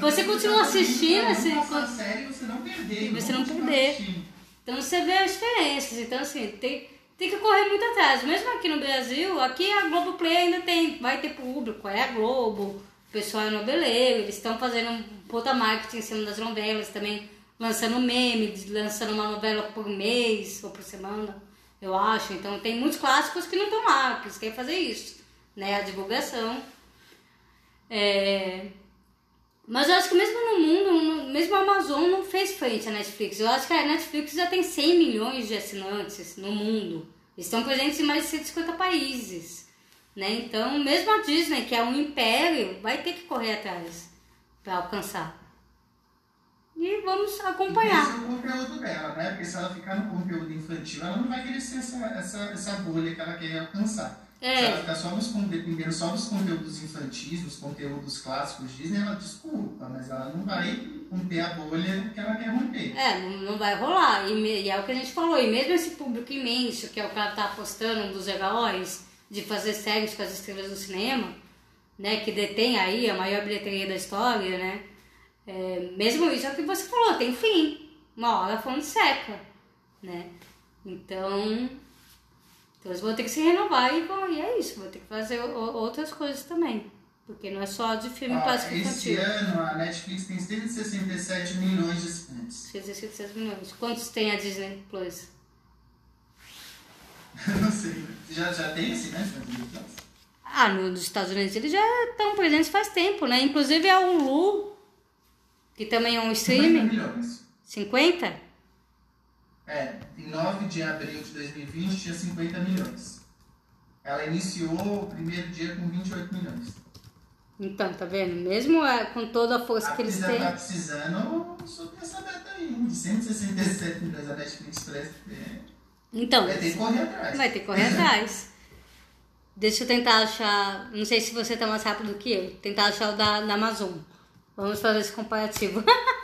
você continua tá assistindo, você, pra não passar a série você não perder. E você não continuar perder. então você vê as diferenças. Então, assim, tem, tem que correr muito atrás. Mesmo aqui no Brasil, aqui a Globoplay ainda tem, vai ter público, é a Globo, o pessoal é noveleiro, eles estão fazendo um puta marketing em cima das novelas também, lançando meme, lançando uma novela por mês ou por semana, eu acho. Então tem muitos clássicos que não estão lá, que eles querem fazer isso, né? A divulgação. É... Mas eu acho que mesmo no mundo, mesmo a Amazon não fez frente à Netflix. Eu acho que a Netflix já tem 100 milhões de assinantes no mundo. Estão presentes em mais de 150 países. Né? Então, mesmo a Disney, que é um império, vai ter que correr atrás para alcançar. E vamos acompanhar. É o conteúdo dela, né? Porque se ela ficar no conteúdo infantil, ela não vai ser essa, essa, essa bolha que ela quer alcançar. É. Se ela ficar só nos, dependendo só dos conteúdos infantis, dos conteúdos clássicos Disney, ela desculpa, mas ela não vai romper a bolha que ela quer romper. É, não, não vai rolar. E, me- e é o que a gente falou. E mesmo esse público imenso, que é o cara que tá apostando um dos heróis de fazer séries com as estrelas do cinema, né? Que detém aí a maior bilheteria da história, né? É, mesmo isso é o que você falou, tem fim. Uma hora a fonte seca, né? Então, então eles vão ter que se renovar e, vão, e é isso, vão ter que fazer outras coisas também. Porque não é só de filme Ó, clássico esse infantil. ano a Netflix tem 167 milhões de assinantes. 66 milhões. Quantos tem a Disney Plus? <laughs> não sei. Já, já tem assinante na Disney Plus? Ah, no- nos Estados Unidos eles já estão presentes faz tempo, né? Inclusive a Hulu, que também é um 50 streaming. milhões. 50? É, em 9 de abril de 2020 tinha 50 milhões. Ela iniciou o primeiro dia com 28 milhões. Então, tá vendo? Mesmo é, com toda a força A que eles têm. tá precisando subir essa meta aí, de 167 milhões a Netflix presta. É, Então, vai ter que correr atrás. vai ter que correr atrás. <laughs> Deixa eu tentar achar. Não sei se você tá mais rápido que eu. Tentar achar o da, da Amazon. Vamos fazer esse comparativo. <laughs>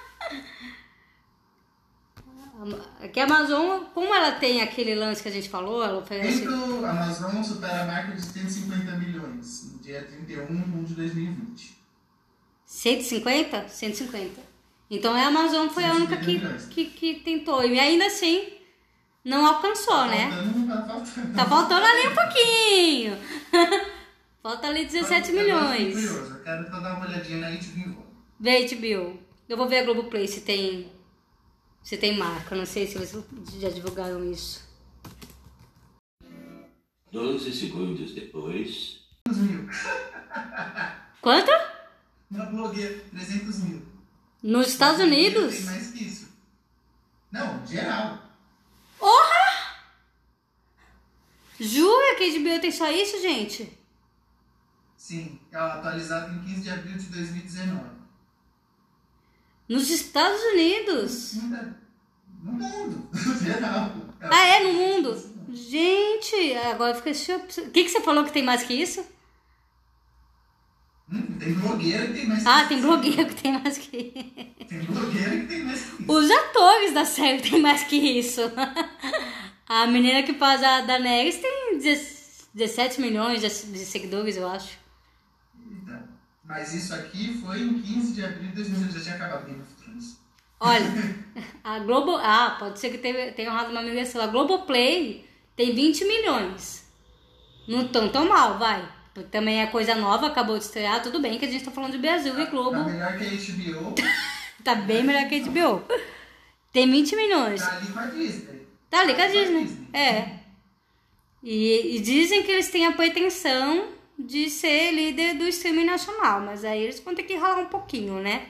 Aqui a Amazon, como ela tem aquele lance que a gente falou, ela oferece. Dentro, a Amazon supera a marca de 150 milhões no dia 31 de 2020. 150? 150. Então a Amazon foi a única 150 que, que, que tentou. E ainda assim não alcançou, né? Faltando, tá faltando. Tá faltando ali um pouquinho. <laughs> Falta ali 17 Eu milhões. curioso, Eu quero só dar uma olhadinha na HBO. Vê, HBO. Eu vou ver a Globoplay se tem. Se tem marca. Não sei se eles já divulgaram isso. 12 segundos depois. 300 mil. Quanto? Uma blogueira, 300 mil. Nos Estados Tem Unidos? mais que isso. Não, geral. Jura que a HBO tem só isso, gente? Sim, ela atualizada em 15 de abril de 2019. Nos Estados Unidos? No mundo, no geral. Ah, é? No mundo? Gente, agora fica. O que, que você falou que tem mais que isso? Hum, tem blogueira que tem mais que Ah, isso. tem blogueiro que tem mais que. Tem blogueira que tem mais que isso. Os atores da série tem mais que isso. <laughs> A menina que faz a Daenerys tem 17 milhões de seguidores, eu acho. Mas isso aqui foi em 15 de abril de 2019. Já tinha acabado Game of Thrones. Olha, <laughs> a Globo. Ah, pode ser que teve- tenha errado uma migração. A Globoplay tem 20 milhões. Não tão tão mal, vai. Também é coisa nova, acabou de estrear. Tudo bem que a gente tá falando de Brasil e Globo. Tá melhor que a HBO. <laughs> Tá bem melhor que a HBO. Tem 20 milhões. Tá ali com a Disney. Tá ali com a Tá. Disney. É. E, e dizem que eles têm a pretensão de ser líder do streaming nacional, mas aí eles vão ter que ralar um pouquinho, né?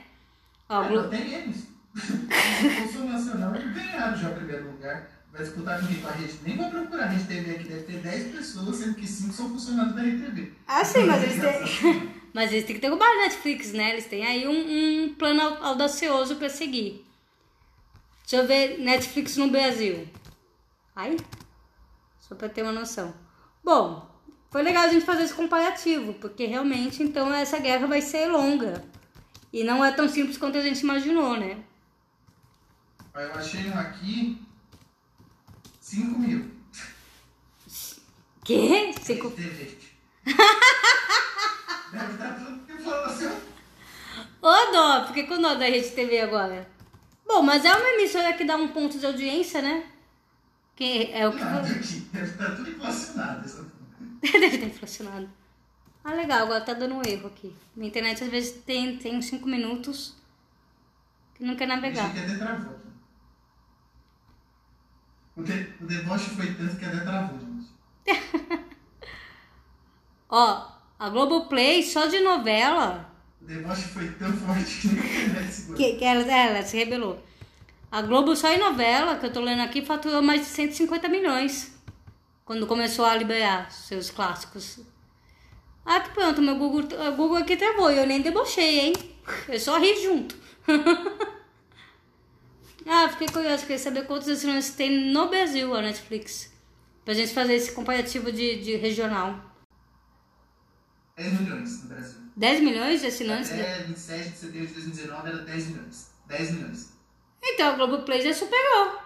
Ó, Ah, Glo- <laughs> não tem eles. O Consumo Nacional ganharam já o primeiro lugar. Vai disputar com quem? A rede. Nem vou procurar a Rede TV aqui, deve ter 10 pessoas, sendo que 5 são funcionários da Rede TV. Ah, sim, mas eles têm. <laughs> Mas eles têm que derrubar a Netflix, né? Eles têm aí um, um plano au- audacioso pra seguir. Deixa eu ver Netflix no Brasil. Aí. Só pra ter uma noção. Bom, foi legal a gente fazer esse comparativo, porque realmente então essa guerra vai ser longa. E não é tão simples quanto a gente imaginou, né? Eu achei um aqui. 5 mil. Que? Cinco... Rede TV. Deve estar tudo que falou assim. Ô, dó, fiquei com dó da Rede TV agora. Bom, mas é uma emissora que dá um ponto de audiência, né? Que é o que. Nada aqui. Deve estar tudo inflacionado. essa- <laughs> Deve ter inflacionado. Ah, legal, agora tá dando um erro aqui. Minha internet às vezes tem, tem uns 5 minutos que não quer navegar. Achei que até travou. aqui. O, de, o deboche foi tanto que até travou, gente. <laughs> Ó, a Globoplay só de novela, O deboche foi tão forte que internet segurou. que, que ela, ela se rebelou. A Globo só em novela, que eu tô lendo aqui, faturou mais de 150 milhões. Quando começou a liberar seus clássicos. Ah, que pronto, meu Google, Google aqui travou e eu nem debochei, hein? Eu só ri junto. <laughs> ah, fiquei curiosa, queria saber quantos assinantes tem no Brasil a Netflix. Pra gente fazer esse comparativo de, de regional. 10 milhões no Brasil. 10 milhões de assinantes? Até 27 de setembro de 2019 era 10 milhões. 10 milhões. Então a Globoplay já superou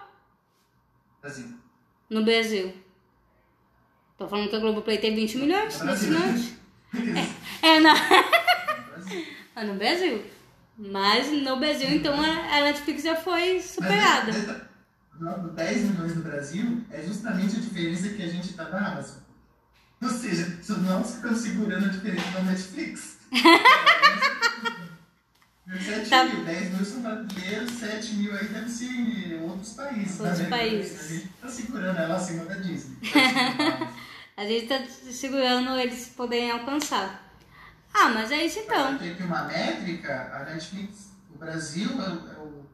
Brasil. no Brasil. Tô falando que a Globoplay tem 20 milhões de assinantes. É, na... <laughs> Brasil. <laughs> Ah, no Brasil. Mas no Brasil, então, a Netflix já foi superada. Mas, não, 10 milhões no Brasil é justamente a diferença que a gente tá da Amazon. Ou seja, se nós estamos segurando a diferença da Netflix. <laughs> 7 Tá. mil, 10 mil são brasileiros, 7 mil aí deve ser em outros países. Outros né? países. A gente tá segurando ela acima da Disney. A gente tá segurando eles poderem alcançar. Ah, mas é isso então. Tem aqui uma métrica, a Netflix, o Brasil é o, é o,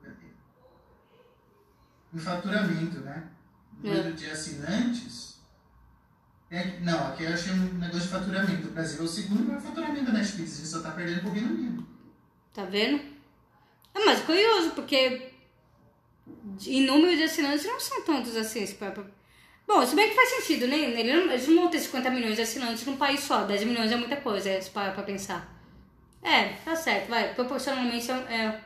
o faturamento, né? O É. número de assinantes. Aqui- não, aqui eu achei um negócio de faturamento. O Brasil é o segundo maior faturamento da Netflix, a gente só tá perdendo pro Reino Unido. Tá vendo? É mais curioso, porque em número de assinantes não são tantos assim. se Bom, se bem que faz sentido, né? Eles não vão ter 50 milhões de assinantes num país só. 10 milhões é muita coisa, se parar pra pensar. É, tá certo, vai. Proporcionalmente é, é,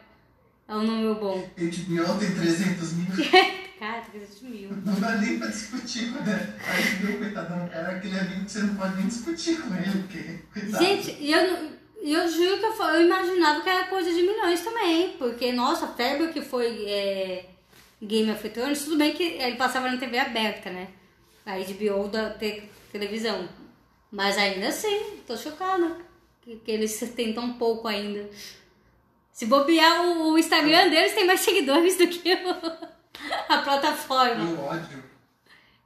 é um número bom. HBO tem 300 mil. <laughs> Cara, 300 mil. Não dá nem pra discutir com ele. Aí meu coitadão, era aquele amigo que você não pode nem discutir com ele, porque. Coitado. Gente, e eu, e eu juro que eu, eu imaginava que era coisa de milhões também. Porque, nossa, a febre que foi é, Game of Thrones, tudo bem que ele passava na TV aberta, né? A HBO da te- televisão. Mas ainda assim, tô chocada. Que, que eles têm tão pouco ainda. Se bobear, o, o Instagram deles tem mais seguidores do que o- <laughs> a plataforma. o ódio.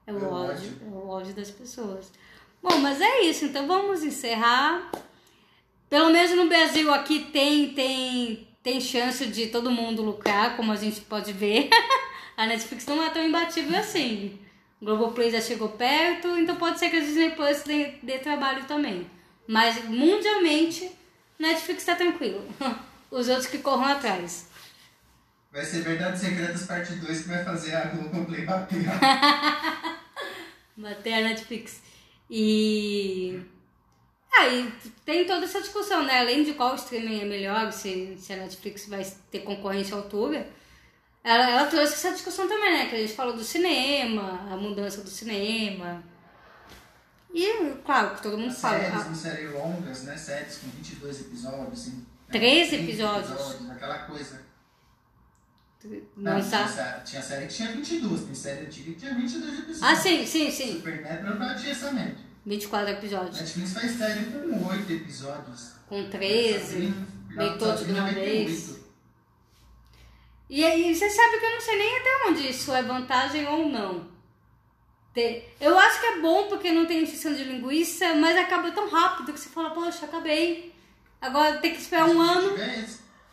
É o É o ódio, ódio. é o ódio das pessoas. Bom, mas é isso, então vamos encerrar. Pelo menos no Brasil aqui tem tem tem chance de todo mundo lucrar, como a gente pode ver. <laughs> a Netflix não é tão imbatível assim. O Globoplay já chegou perto, então pode ser que a Disney Plus dê, dê trabalho também. Mas mundialmente, Netflix tá tranquilo. <laughs> Os outros que corram atrás. Vai ser Verdades Secretas Parte 2 que vai fazer a Globoplay bater. <laughs> bater a Netflix. E. Aí tem toda essa discussão, né? Além de qual streaming é melhor, se, se a Netflix vai ter concorrência à altura. Ela, ela trouxe essa discussão também, né? Que a gente falou do cinema, a mudança do cinema. E, claro, que todo mundo fala. Séries, ah, séries longas, né? Séries com 22 episódios, assim. né? 13 30 episódios. Aquela coisa. Não tinha, tá. tinha série que tinha 22, tem série antiga que tinha 22 episódios. Ah, sim, sim, sim. Supernatural batia essa média. 24 episódios. Netflix faz série com 8 episódios. Com 13. Sabrina- veio todos de uma 98. vez. E aí, você sabe que eu não sei nem até onde isso é vantagem ou não. Eu acho que é bom porque não tem injeção de linguiça, mas acaba tão rápido que você fala, poxa, acabei. Agora tem que esperar um ano.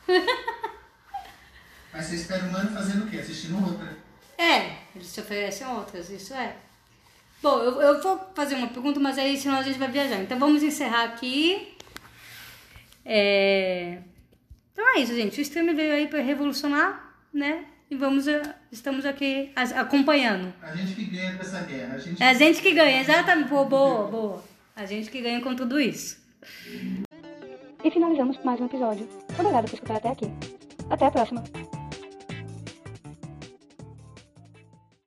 <laughs> Mas você espera um ano fazendo o quê? Assistindo outra. É, eles te oferecem outras, isso é. Bom, eu, eu vou fazer uma pergunta, mas aí senão a gente vai viajar. Então vamos encerrar aqui. É... Então é isso, gente. O stream veio aí para revolucionar, né? E vamos, estamos aqui acompanhando. A gente que ganha dessa guerra. A gente, É a gente que ganha, exatamente. Boa, boa, boa. A gente que ganha com tudo isso. E finalizamos mais um episódio. Obrigado por escutar até aqui. Até a próxima.